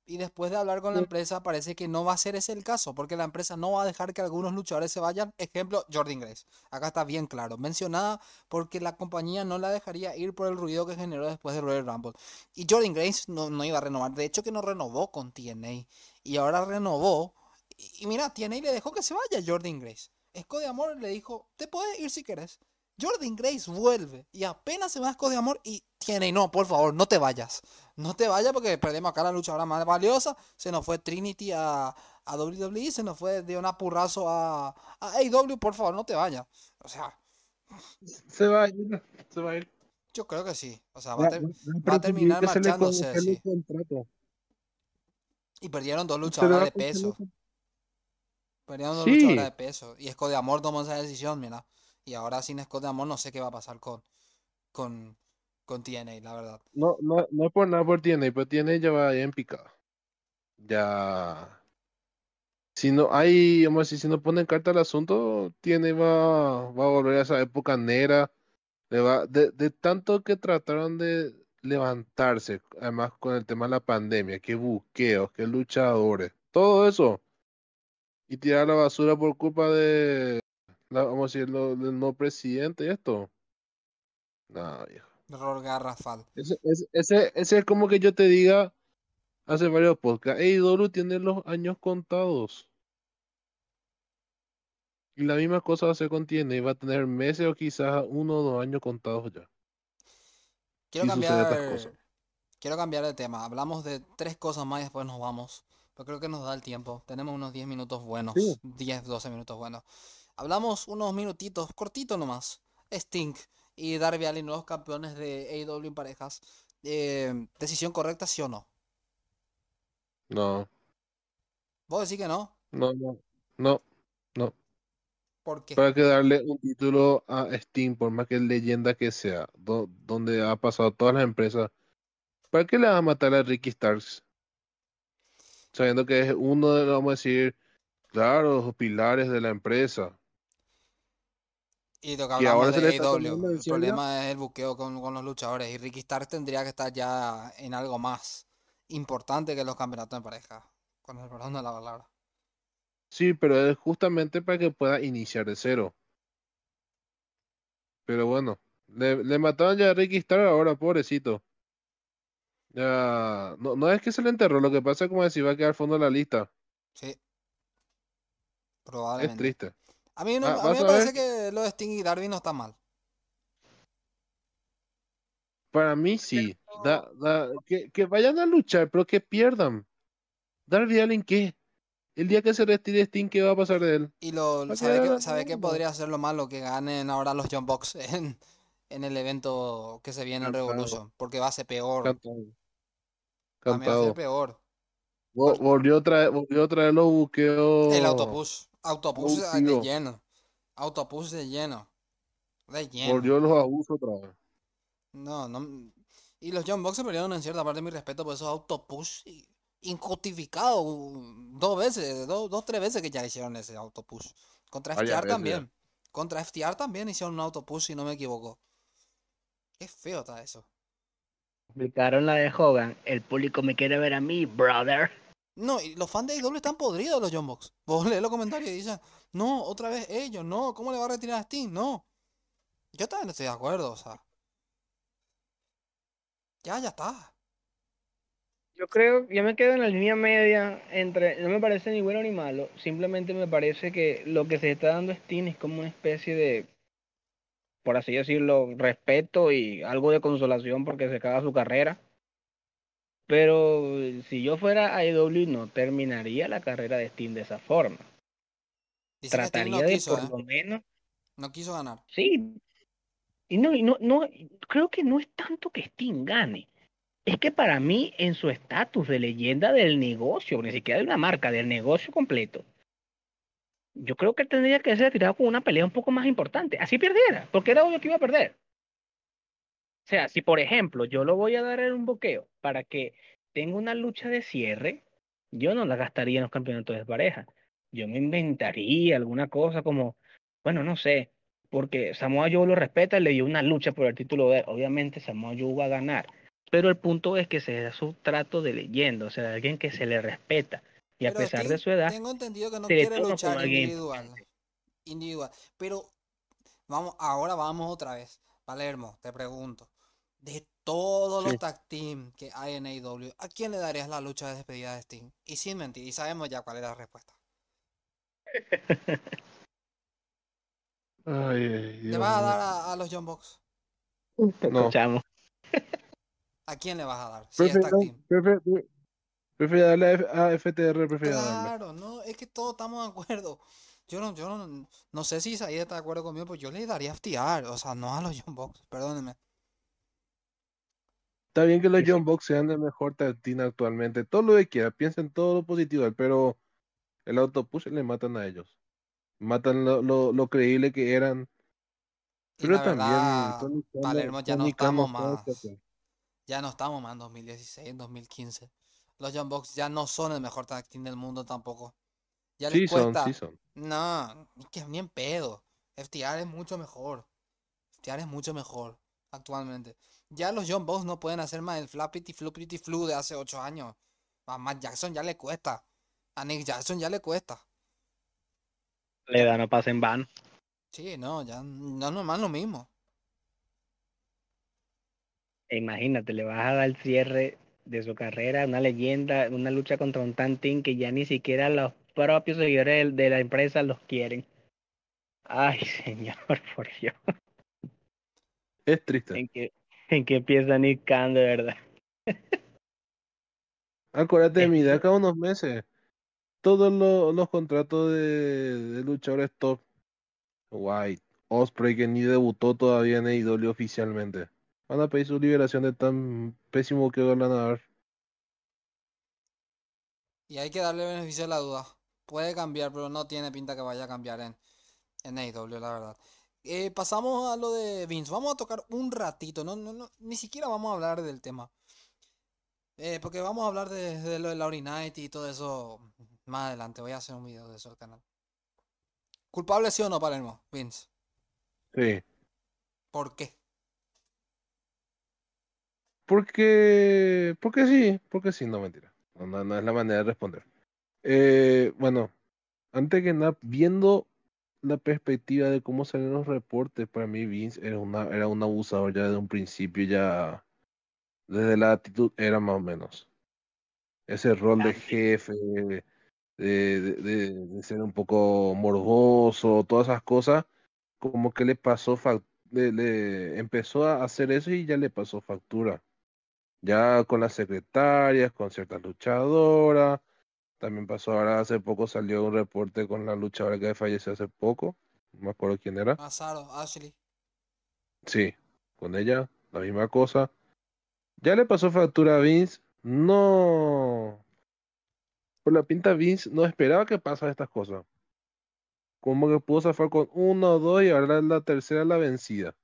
Y después de hablar con la empresa parece que no va a ser ese el caso, porque la empresa no va a dejar que algunos luchadores se vayan. Ejemplo, Jordan Grace. Acá está bien claro. Mencionada porque la compañía no la dejaría ir por el ruido que generó después de Royal Rumble. Y Jordan Grace no, no iba a renovar. De hecho, que no renovó con TNA. Y ahora renovó. Y, y mira, TNA le dejó que se vaya Jordan Grace. Esco de Amor le dijo, te puedes ir si querés. Jordan Grace vuelve. Y apenas se va Esco de Amor y TNA, no, por favor, no te vayas. No te vayas porque perdemos acá la luchadora más valiosa. Se nos fue Trinity a, a WWE, se nos fue de una purrazo a, a AEW, por favor, no te vayas. O sea, Se va a ir, se va a ir. yo creo que sí. O sea, va a, va terminar marchándose, sí. Y perdieron dos luchadoras de peso. Perdieron dos Sí. luchadoras de peso. Y Esco de Amor tomó esa decisión, mira. Y ahora sin Esco de Amor no sé qué va a pasar con, con, con TNA, la verdad. No, no, no es por nada por TNA, pero TNA ya va en picada. Ya. Si no hay, vamos a decir, si no ponen carta al asunto, TNA va, va a volver a esa época negra. Le de, de tanto que trataron de levantarse, además con el tema de la pandemia, que buqueos, que luchadores, todo eso. Y tirar la basura por culpa de, vamos a decirlo, del no presidente y esto. No, viejo. Error garrafal. Ese, ese, ese, ese es como que yo te diga hace varios podcasts, AEW tiene los años contados. Y la misma cosa va a hacer con TNA, va a tener meses o quizás uno o dos años contados ya. Quiero cambiar, quiero cambiar de tema. Hablamos de tres cosas más y después nos vamos. Pero creo que nos da el tiempo. Tenemos unos 10 minutos buenos. Sí. 10, 12 minutos buenos. Hablamos unos minutitos, cortito nomás. Sting y Darby Allin, nuevos campeones de AEW en parejas. Eh, ¿decisión correcta, sí o no? No, ¿Vos decís que no? no, no, no, no. ¿Por qué? Para que darle un título a Steam, por más que leyenda que sea, do- donde ha pasado todas las empresas, ¿para qué le vas a matar a Ricky Starks? Sabiendo que es uno de, vamos a decir, claro, los pilares de la empresa. Y que Y ahora de se le está el problema es el buqueo con, con los luchadores. Y Ricky Stark tendría que estar ya en algo más importante que los campeonatos en pareja. Con el perdón de la palabra. Sí, pero es justamente para que pueda iniciar de cero. Pero bueno, le, le mataron ya a Ricky Stark ahora, pobrecito. Ya, no, no es que se le enterró, lo que pasa es como decir, va a quedar al fondo de la lista. Sí. Es Probablemente. triste. A mí, no, Va- a mí me a parece ver. Que lo de Sting y Darby no está mal. Para mí sí. Da, da, que, que vayan a luchar, pero que pierdan. Darby Allin, ¿qué? El día que se retire Sting, ¿qué va a pasar de él? Y lo, ¿sabe la sabe mierda. podría ser lo malo? Que ganen ahora los John Box en, en el evento que se viene en. Revolution. Porque va a ser peor. Cantado. Va a ser peor. Vo- Volvió a traer, volvió a traer los buqueos. El autobús. Autobús de Abusivo. lleno. Autobús de lleno. De lleno. Volvió los abusos otra vez. No, no. Y los John Box se perdieron en cierta parte de mi respeto por esos autobús i- injustificados. uh, Dos veces, dos, dos, tres veces que ya hicieron ese autobús. Contra FTR también. Contra FTR también hicieron un autobús, si no me equivoco. Qué feo está eso. Explicaron la de Hogan. El público me quiere ver a mí, brother. No, y los fans de AEW están podridos los John Box. Vos lees los comentarios y dicen, no, otra vez ellos, no, ¿cómo le va a retirar a Sting? No. Yo también estoy de acuerdo, o sea. Ya, ya está. Yo creo, yo me quedo en la línea media entre, no me parece ni bueno ni malo, simplemente me parece que lo que se está dando a Sting es como una especie de, por así decirlo, respeto y algo de consolación porque se acaba su carrera. Pero si yo fuera AEW no terminaría la carrera de Sting de esa forma. Trataría no de quiso, por ¿eh? lo menos No quiso ganar. Sí. Y no, y no, no, creo que no es tanto que Sting gane. Es que para mí, en su estatus de leyenda del negocio, ni siquiera de una marca, del negocio completo, yo creo que tendría que ser tirado con una pelea un poco más importante. Así perdiera, porque era obvio que iba a perder. O sea, si por ejemplo yo lo voy a dar en un boqueo para que tenga una lucha de cierre, yo no la gastaría en los campeonatos de pareja. Yo me inventaría alguna cosa como, bueno, no sé, porque Samoa Joe lo respeta, le dio una lucha por el título de él. Obviamente Samoa Joe va a ganar, pero el punto es que se da su trato de leyenda, o sea, de alguien que se le respeta. Y a pesar de su edad, tengo entendido que no quiere luchar alguien individual. Individual. Pero vamos, ahora vamos otra vez. Palermo, te pregunto. De todos Sí. los tag team que hay en AEW, ¿a quién le darías la lucha de despedida de Sting? Y sin mentir, y sabemos ya cuál es la respuesta. Ay, ay, ¿Le vas a dar a, a los John Box? te No. escuchamos. ¿A quién le vas a dar? Si es darle a, FTR, prefiero darle. Claro, no, es que todos estamos de acuerdo. Yo no, yo no, no sé si Isaías está de acuerdo conmigo, pues yo le daría a FTR, o sea, no a los John Box, perdónenme. Está bien que los. John Box sean el mejor tag team actualmente. Todo lo que quiera, piensen todo lo positivo, pero el autopush le matan a ellos. Matan lo, lo, lo creíble que eran. Y Pero también verdad, Tony Khan, Palermo ya no Tony Khan estamos fue más, ya no estamos más en 2016, 2015. Los John Box ya no son el mejor tag team del mundo tampoco. Ya les Sí son, cuesta, sí son. no, ni que ni en pedo. FTR es mucho mejor. FTR es mucho mejor actualmente. Ya los John Box no pueden hacer más el flappity fluppity flu de hace 8 años. A Matt Jackson ya le cuesta. A Nick Jackson ya le cuesta. Le da no pasa en vano. Sí, no, ya no no es más lo mismo. E Imagínate, le vas a dar el cierre de su carrera, una leyenda, una lucha contra un tantín que ya ni siquiera los propios seguidores de la empresa los quieren. Ay, señor, por Dios. Es triste. ¿En qué, en qué empieza Nick Khan, de verdad? Acuérdate de mi de acá unos meses. Todos los, contratos de, luchadores top. White, Osprey, que ni debutó todavía en AEW oficialmente. Van a pedir su liberación de tan pésimo que van a dar. Y hay que darle beneficio de la duda. Puede cambiar, pero no tiene pinta que vaya a cambiar en, en AEW, la verdad. Eh, pasamos a lo de Vince. Vamos a tocar un ratito, no, no, no, ni siquiera vamos a hablar del tema. Eh, porque vamos a hablar de, lo de Laurie Knight y todo eso más adelante. Voy a hacer un video de eso al canal. ¿Culpable sí o no, Palermo? Vince. Sí. ¿Por qué? Porque, porque sí, porque sí, no mentira. No, no, no es la manera de responder. Eh, bueno, antes que nada, viendo la perspectiva de cómo salen los reportes, para mí Vince era una, era un abusador ya desde un principio, ya desde la actitud era más o menos. Ese rol de jefe, de, de, de- ser un poco morboso, todas esas cosas, como que le pasó, le, le empezó a hacer eso y ya le pasó factura. Ya con las secretarias, con ciertas luchadoras. También pasó ahora, hace poco salió un reporte con la luchadora que falleció hace poco. No me acuerdo quién era. Mazaro, Ashley. Sí, con ella, la misma cosa. Ya le pasó factura a Vince. No. Por la pinta Vince no esperaba que pasara estas cosas. Como que pudo zafar con uno o dos y ahora la tercera la vencida.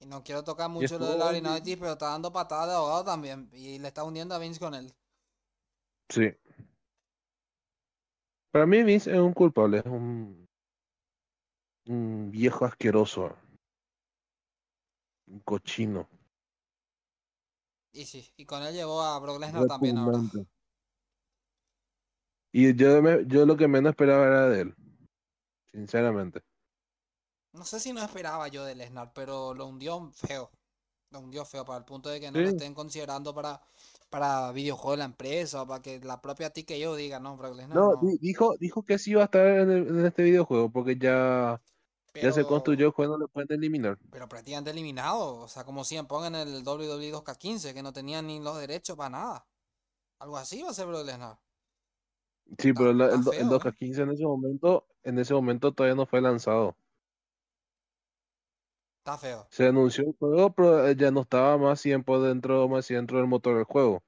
Y no quiero tocar mucho lo de bien. Knight, pero está dando patadas de ahogado también. Y le está hundiendo a Vince con él. Sí. Para mí Vince es un culpable, es un, un viejo asqueroso, un cochino, Y sí, y con él llevó a Brock Lesnar también ahora. Y yo, me- yo lo que menos esperaba era de él. Sinceramente. No sé si no esperaba yo de Lesnar, pero lo hundió feo. Lo hundió feo para el punto de que no lo estén considerando para, para videojuegos de la empresa o para que la propia TKO diga, no, Brock Lesnar No, no. di- dijo, dijo que sí iba a estar en, el- en este videojuego porque ya, ya se construyó el juego, no lo pueden eliminar. pero prácticamente eliminado. O sea, como si pongan en el WWE 2K15, que no tenían ni los derechos para nada. Algo así va a ser Brock Lesnar. Sí, pero está el, el feo, ¿eh? 2K15 en ese momento, en ese momento todavía no fue lanzado. Está feo. Se anunció el juego, pero eh, ya no estaba más tiempo dentro, más dentro del motor del juego.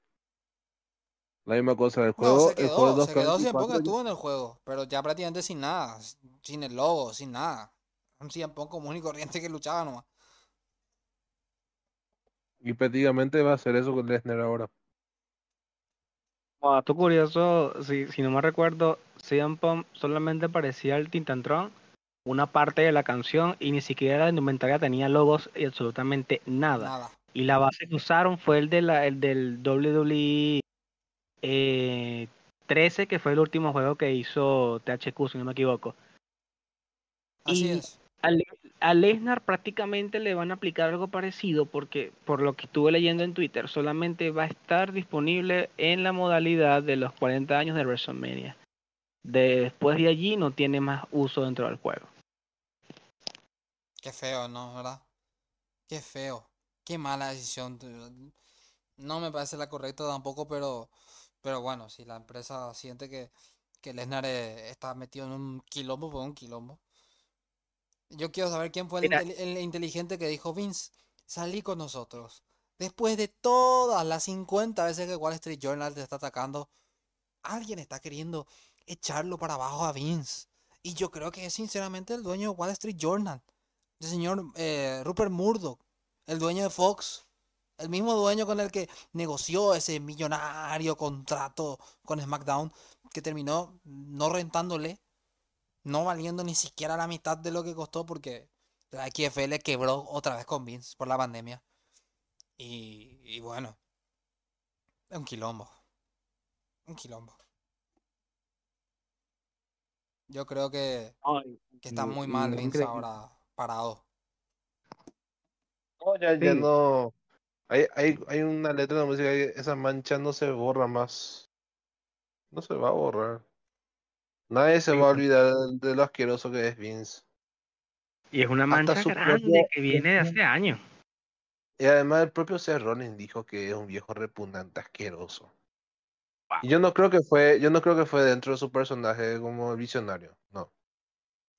La misma cosa del No, juego, se el juego quedó, se quedó 2K24 Punk estuvo en el juego, pero ya prácticamente sin nada, sin el logo, sin nada. Un Punk común y corriente que luchaba nomás. y prácticamente va a hacer eso con Lesnar ahora. Como dato curioso, si, si no me recuerdo, CM Punk solamente aparecía el Tintantron, una parte de la canción, y ni siquiera la indumentaria tenía logos y absolutamente nada. Nada. Y la base que usaron fue el, de la, el del WWE eh, 13, que fue el último juego que hizo THQ, si no me equivoco. Así Y- es. A Lesnar prácticamente le van a aplicar algo parecido porque por lo que estuve leyendo en Twitter solamente va a estar disponible en la modalidad de los 40 años de WrestleMania. Después de allí no tiene más uso dentro del juego. Qué feo, ¿no? ¿Verdad? Qué feo. Qué mala decisión. No me parece la correcta tampoco, pero, pero bueno, si la empresa siente que, que Lesnar eh, está metido en un quilombo, pues un quilombo. Yo quiero saber quién fue el, Mira. inteli- el inteligente que dijo, Vince, salí con nosotros. Después de todas las 50 veces que Wall Street Journal te está atacando, alguien está queriendo echarlo para abajo a Vince. Y yo creo que es sinceramente el dueño de Wall Street Journal. El señor eh, Rupert Murdoch, el dueño de Fox, el mismo dueño con el que negoció ese millonario contrato con SmackDown, que terminó no rentándole, no valiendo ni siquiera la mitad de lo que costó porque la XFL quebró otra vez con Vince por la pandemia. Y, y bueno, es un quilombo. Un quilombo. Yo creo que, que está muy mal Vince ahora parado. No, ya, ya Sí. no. Hay, hay, hay una letra de la música que esa mancha no se borra más. No se va a borrar. Nadie se Sí, va a olvidar de, lo asqueroso que es Vince. Y es una mancha grande propio- que viene de hace años. Y además el propio Seth Rollins dijo que es un viejo repugnante asqueroso. Wow. Y yo no creo que fue, yo no creo que fue dentro de su personaje como el visionario. No.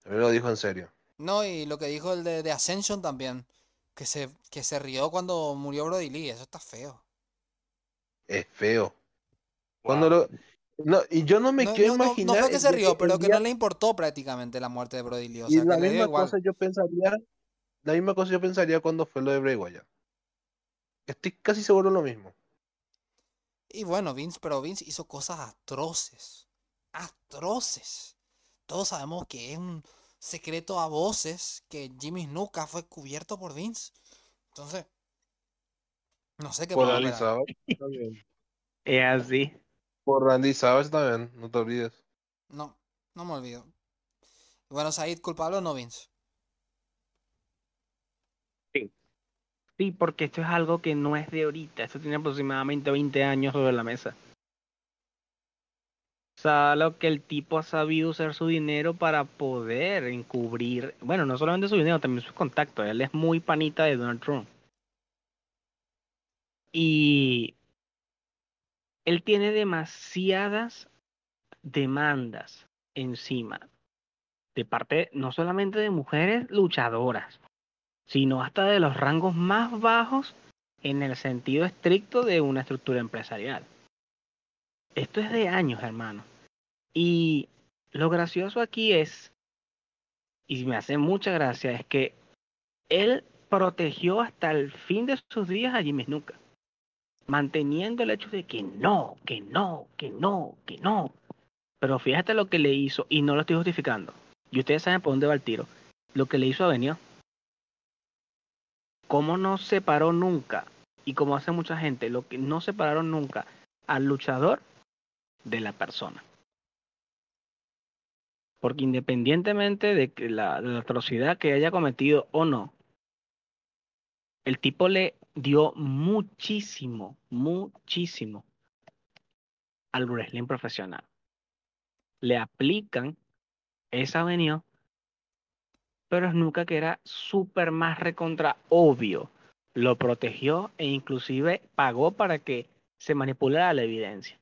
Él lo dijo en serio. No, y lo que dijo el de, de Ascension también, que se, que se rió cuando murió Brody Lee, eso está feo. Es feo. Cuando lo. No, y yo no me No, quiero no- no- no imaginar. fue que se rió, pero que día- no le importó prácticamente la muerte de Brody Lee, o Y sea, la le dio misma cosa yo pensaría, la misma cosa yo pensaría cuando fue lo de Bray Wyatt. Estoy casi seguro lo mismo. Y bueno, Vince, pero Vince hizo cosas atroces. Atroces. Todos sabemos que es un secreto a voces que Jimmy nunca fue cubierto por Vince. Entonces, no sé qué también. Es así. Por Randy Savage también, no te olvides. No, no me olvido. Bueno, Said, culpable o no, Vince. Sí, porque esto es algo que no es de ahorita. Esto tiene aproximadamente 20 años sobre la mesa. O sea, lo que el tipo ha sabido usar su dinero para poder encubrir, bueno, no solamente su dinero, también sus contactos. Él es muy panita de Donald Trump. Y él tiene demasiadas demandas encima de parte no solamente de mujeres luchadoras, sino hasta de los rangos más bajos en el sentido estricto de una estructura empresarial. Esto es de años, hermano. Y lo gracioso aquí es, y me hace mucha gracia, es que él protegió hasta el fin de sus días a Jimmy Snuka, manteniendo el hecho de que no, que no, que no, que no. Pero fíjate lo que le hizo, y no lo estoy justificando. Y ustedes saben por dónde va el tiro. Lo que le hizo a Benio cómo no separó nunca, y como hace mucha gente, lo que no separaron nunca al luchador de la persona. Porque independientemente de que de la atrocidad que haya cometido o no, el tipo le dio muchísimo, muchísimo al wrestling profesional. Le aplican esa avenida, pero es nunca que era súper más recontra obvio. Lo protegió e inclusive pagó para que se manipulara la evidencia.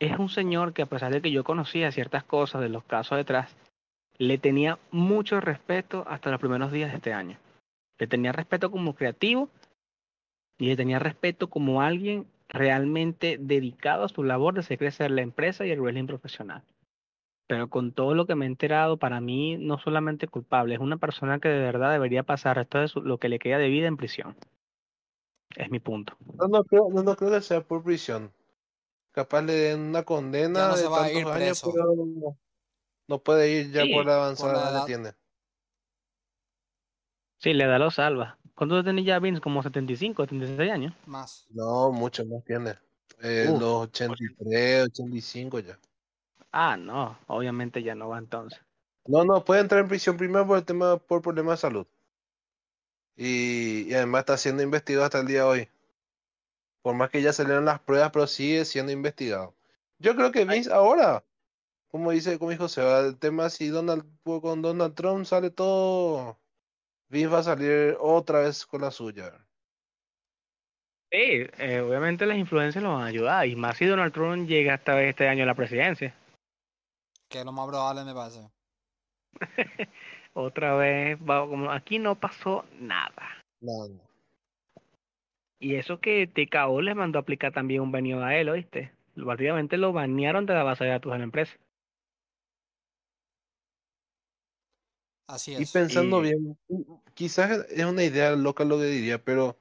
Es un señor que a pesar de que yo conocía ciertas cosas de los casos detrás, le tenía mucho respeto hasta los primeros días de este año. Le tenía respeto como creativo y le tenía respeto como alguien realmente dedicado a su labor de hacer crecer la empresa y el wrestling profesional. Pero con todo lo que me he enterado, para mí no solamente culpable, es una persona que de verdad debería pasar el resto de su- lo que le queda de vida en prisión. Es mi punto. No, no creo, no, no creo que sea por prisión. Capaz le den una condena Ya no de se va a tantos años, pero no, puede ir ya Sí, por la avanzada por la edad edad. que tiene. Sí, le da lo salva. ¿Cuánto tenía ya Vince? Como 75, 76 años. Más. No, mucho más tiene. Eh, Uf, los 83, 85 ya. Ah, no, obviamente ya no va entonces. No, no, puede entrar en prisión primero por el tema, por problemas de salud. Y, y además está siendo investigado hasta el día de hoy. Por más que ya salieron las pruebas, pero sigue siendo investigado. Yo creo que Vince ahora, como dice, como dijo Seba, el tema si Donald con Donald Trump sale todo, Vince va a salir otra vez con la suya. Sí, eh, obviamente las influencias lo van a ayudar. Y más si Donald Trump llega hasta este año a la presidencia. Que es lo más probable me parece. Otra vez, va, como aquí no pasó nada. No, no. Y eso que TKO les mandó a aplicar también un baneado a él, ¿oíste? Prácticamente lo banearon de la base de datos de la empresa. Así Y es. pensando Y- bien, quizás es una idea loca lo que diría, pero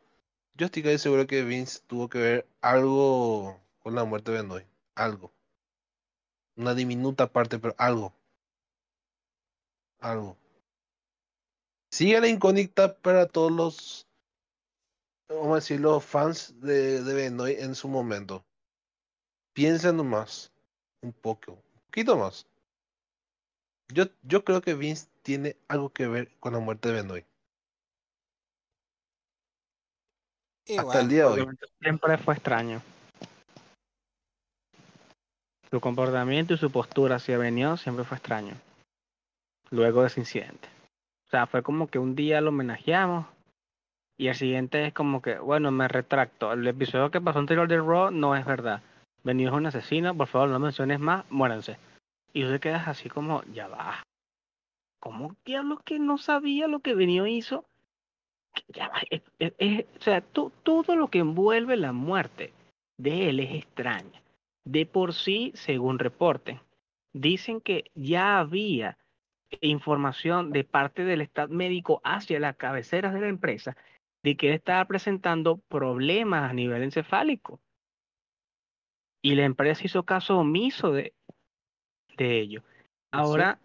yo estoy casi seguro que Vince tuvo que ver algo con la muerte de Benoit. Algo. Una diminuta parte, pero algo. Algo. Sigue la incógnita para todos los, vamos a decir, los fans de, de Benoit en su momento. Piensen nomás. Un poco. Un poquito más. Yo, yo creo que Vince tiene algo que ver con la muerte de Benoit. Hasta el día de hoy. Siempre fue extraño. Su comportamiento y su postura hacia Benio siempre fue extraño. Luego de ese incidente. O sea, fue como que un día lo homenajeamos y el siguiente es como que, bueno, me retracto. El episodio que pasó anterior de Raw no es verdad. Benio es un asesino, por favor no menciones más, muéranse. Y tú te quedas así como, ya va. ¿Cómo diablos que no sabía lo que Benio hizo? Ya va, es- es- es- o sea, to- todo lo que envuelve la muerte de él es extraña. De por sí, según reporten, dicen que ya había información de parte del staff médico hacia las cabeceras de la empresa de que él estaba presentando problemas a nivel encefálico. Y la empresa hizo caso omiso de, de ello. Ahora,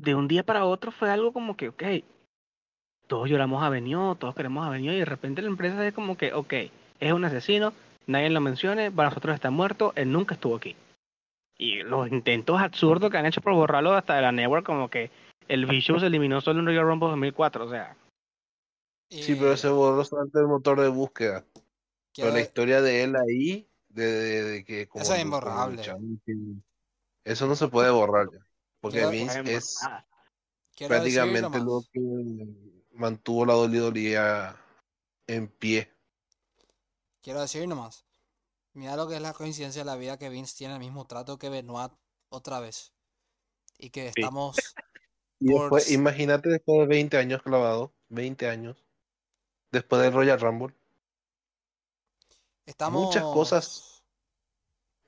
de un día para otro fue algo como que, ok, todos lloramos a Benio, todos queremos a Benio, y de repente la empresa es como que, ok, es un asesino, nadie lo mencione, para nosotros está muerto, él nunca estuvo aquí. Y los intentos absurdos que han hecho por borrarlo hasta de la network, como que el Vicious se eliminó solo en Royal Rumble 2004, o sea, Sí, pero se borró solamente el motor de búsqueda. quiero Pero la historia de él ahí, de, de- de que como, Eso es como imborrable. luchante, eso no se puede borrar ya. Porque Vince es ah, prácticamente lo que mantuvo la dolidolía en pie. quiero decir nomás. Mira lo que es la coincidencia de la vida que Vince tiene el mismo trato que Benoit otra vez. Y que Sí. estamos Y después, imagínate después de 20 años clavado, 20 años, después del Royal Rumble, Estamos. Muchas cosas.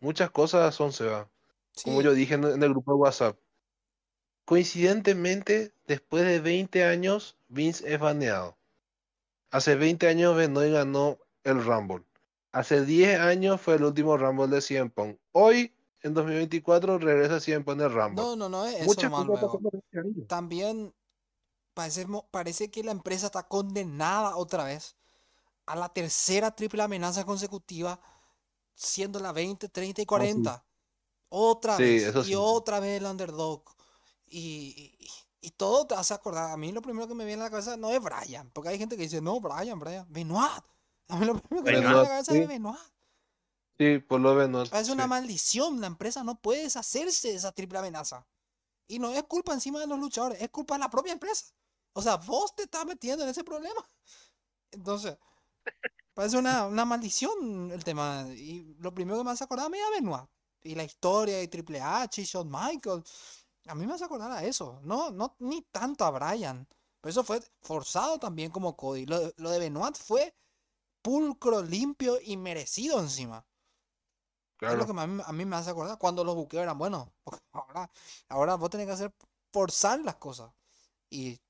muchas cosas son se va. Como yo dije en, en el grupo de WhatsApp. Coincidentemente, después de 20 años, Vince es baneado. Hace 20 años Benoit ganó el Rumble. Hace 10 años fue el último Rumble de CM Punk. Hoy, en 2024, regresa CM Punk el Rumble. No, no, no es eso Muchas cosas. También parece, parece que la empresa está condenada otra vez a la tercera triple amenaza consecutiva, siendo la 20, 30 y 40. Otra Sí, vez. y sí. otra vez el underdog. Y, y, y todo te hace acordar. A mí lo primero que me viene a la cabeza no es Brian. Porque hay gente que dice, no, Brian, Brian. Benoit. A mí lo primero que me viene a la Benoit, cabeza sí. es Benoit. Sí, por lo menos. Es una sí. maldición. La empresa no puede deshacerse de esa triple amenaza. Y no es culpa encima de los luchadores, es culpa de la propia empresa. O sea, vos te estás metiendo en ese problema. Entonces, parece una, una maldición el tema. Y lo primero que me hace acordar a mí es a Benoit. Y la historia de Triple H y Shawn Michaels. A mí me hace acordar a eso. No, no ni tanto a Brian. Pero eso fue forzado también como Cody. Lo, de- lo de Benoit fue pulcro, limpio y merecido encima. Es lo que a mí, a mí me hace acordar cuando los buqueos eran buenos. Porque ahora, ahora vos tenés que hacer forzar las cosas. Y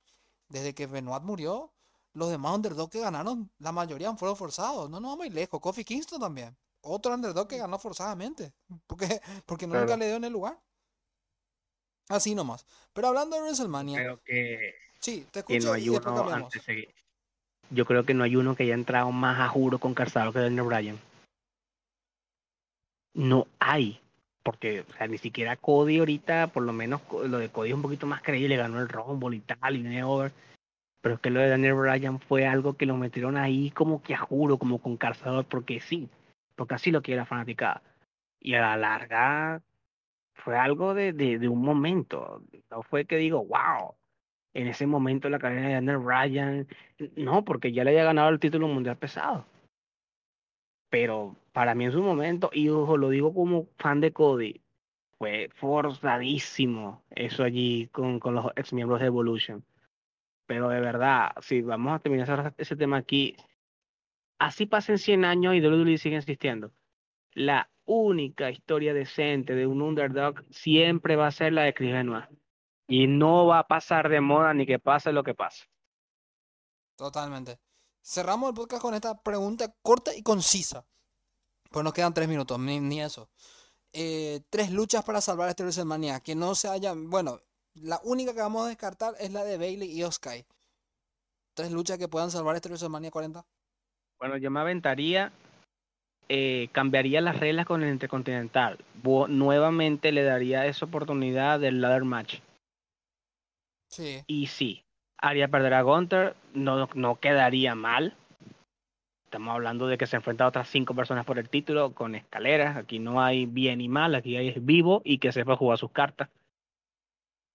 desde que Benoit murió, los demás underdog que ganaron, la mayoría fueron forzados. No nos vamos a ir lejos. Kofi Kingston también. Otro underdog que ganó forzadamente. Porque, porque nunca le dio en el lugar. Así nomás. Pero hablando de WrestleMania, Creo que, sí, te que escucho no y hay uno antes de. Yo creo que no hay uno que haya entrado más a juro con calzado que Daniel Bryan. No hay. Porque, o sea, ni siquiera Cody ahorita, por lo menos lo de Cody es un poquito más creíble, ganó el Rumble y tal, y viene over. Pero es que lo de Daniel Bryan fue algo que lo metieron ahí como que a juro, como con calzador, porque sí, porque así lo quiere la fanaticada. Y a la larga fue algo de, de, un momento. No fue que digo, wow, en ese momento la carrera de Daniel Bryan. No, porque ya le había ganado el título mundial pesado. Pero para mí en su momento, y ojo, lo digo como fan de Cody, fue forzadísimo eso allí con, con los ex miembros de Evolution. Pero de verdad, si vamos a terminar ese, ese tema aquí, así pasen 100 años y WWE sigue existiendo. La única historia decente de un underdog siempre va a ser la de Chris Benoit. Y no va a pasar de moda ni que pase lo que pase. Totalmente. Cerramos el podcast con esta pregunta corta y concisa. Pues nos quedan tres minutos, ni, ni eso. Eh, tres luchas para salvar este WrestleMania. Que no se hayan. Bueno, la única que vamos a descartar es la de Bailey y Oskai. Tres luchas que puedan salvar este WrestleMania 40. Bueno, yo me aventaría, eh, cambiaría las reglas con el Intercontinental. Bo- nuevamente le daría esa oportunidad del ladder match. Sí. Y sí, haría perder a Gunter, no, no quedaría mal. Estamos hablando de que se enfrenta a otras cinco personas por el título con escaleras. Aquí no hay bien y mal, aquí hay es vivo y que sepa jugar sus cartas.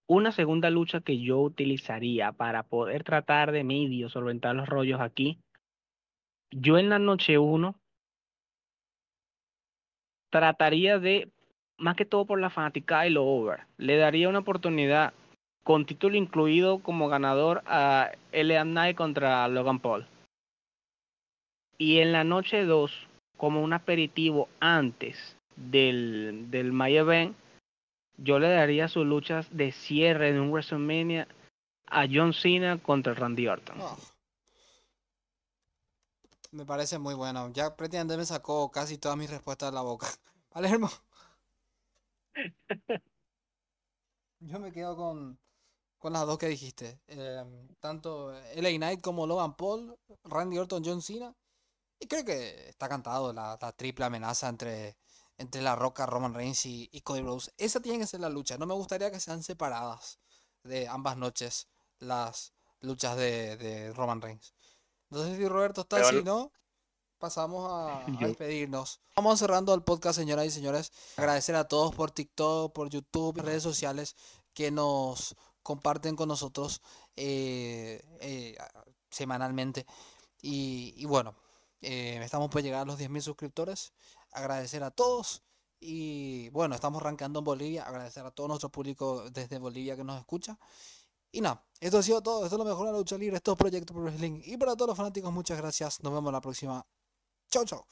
Una segunda lucha que yo utilizaría para poder tratar de medio solventar los rollos aquí. Yo en la noche 1 trataría de, más que todo por la fanática y lo over, le daría una oportunidad con título incluido como ganador a LA Knight contra Logan Paul. Y en la noche 2, como un aperitivo antes del, del My Event, yo le daría sus luchas de cierre en un WrestleMania a John Cena contra Randy Orton. Oh. Me parece muy bueno. Ya prácticamente me sacó casi todas mis respuestas de la boca. Palermo. Yo me quedo con, con las dos que dijiste. Em, tanto LA Knight como Logan Paul, Randy Orton, John Cena. Y creo que está cantado la, triple amenaza entre, entre La Roca, Roman Reigns y, y Cody Rhodes. Esa tiene que ser la lucha. No me gustaría que sean separadas de ambas noches las luchas de, de Roman Reigns. No sé si Roberto está Pero así, no-. Pasamos a, a despedirnos. Vamos cerrando el podcast, señoras y señores. Agradecer a todos por TikTok, por YouTube, redes sociales que nos comparten con nosotros eh, eh, semanalmente. Y, y bueno, eh, estamos por llegar a los 10.000 suscriptores. Agradecer a todos. Y bueno, estamos arrancando en Bolivia. Agradecer a todo nuestro público desde Bolivia que nos escucha. Y nada, esto ha sido todo. Esto es lo mejor de la lucha libre. Esto es Proyecto Pro Wrestling. Y para todos los fanáticos, muchas gracias. Nos vemos la próxima. Chau, chau.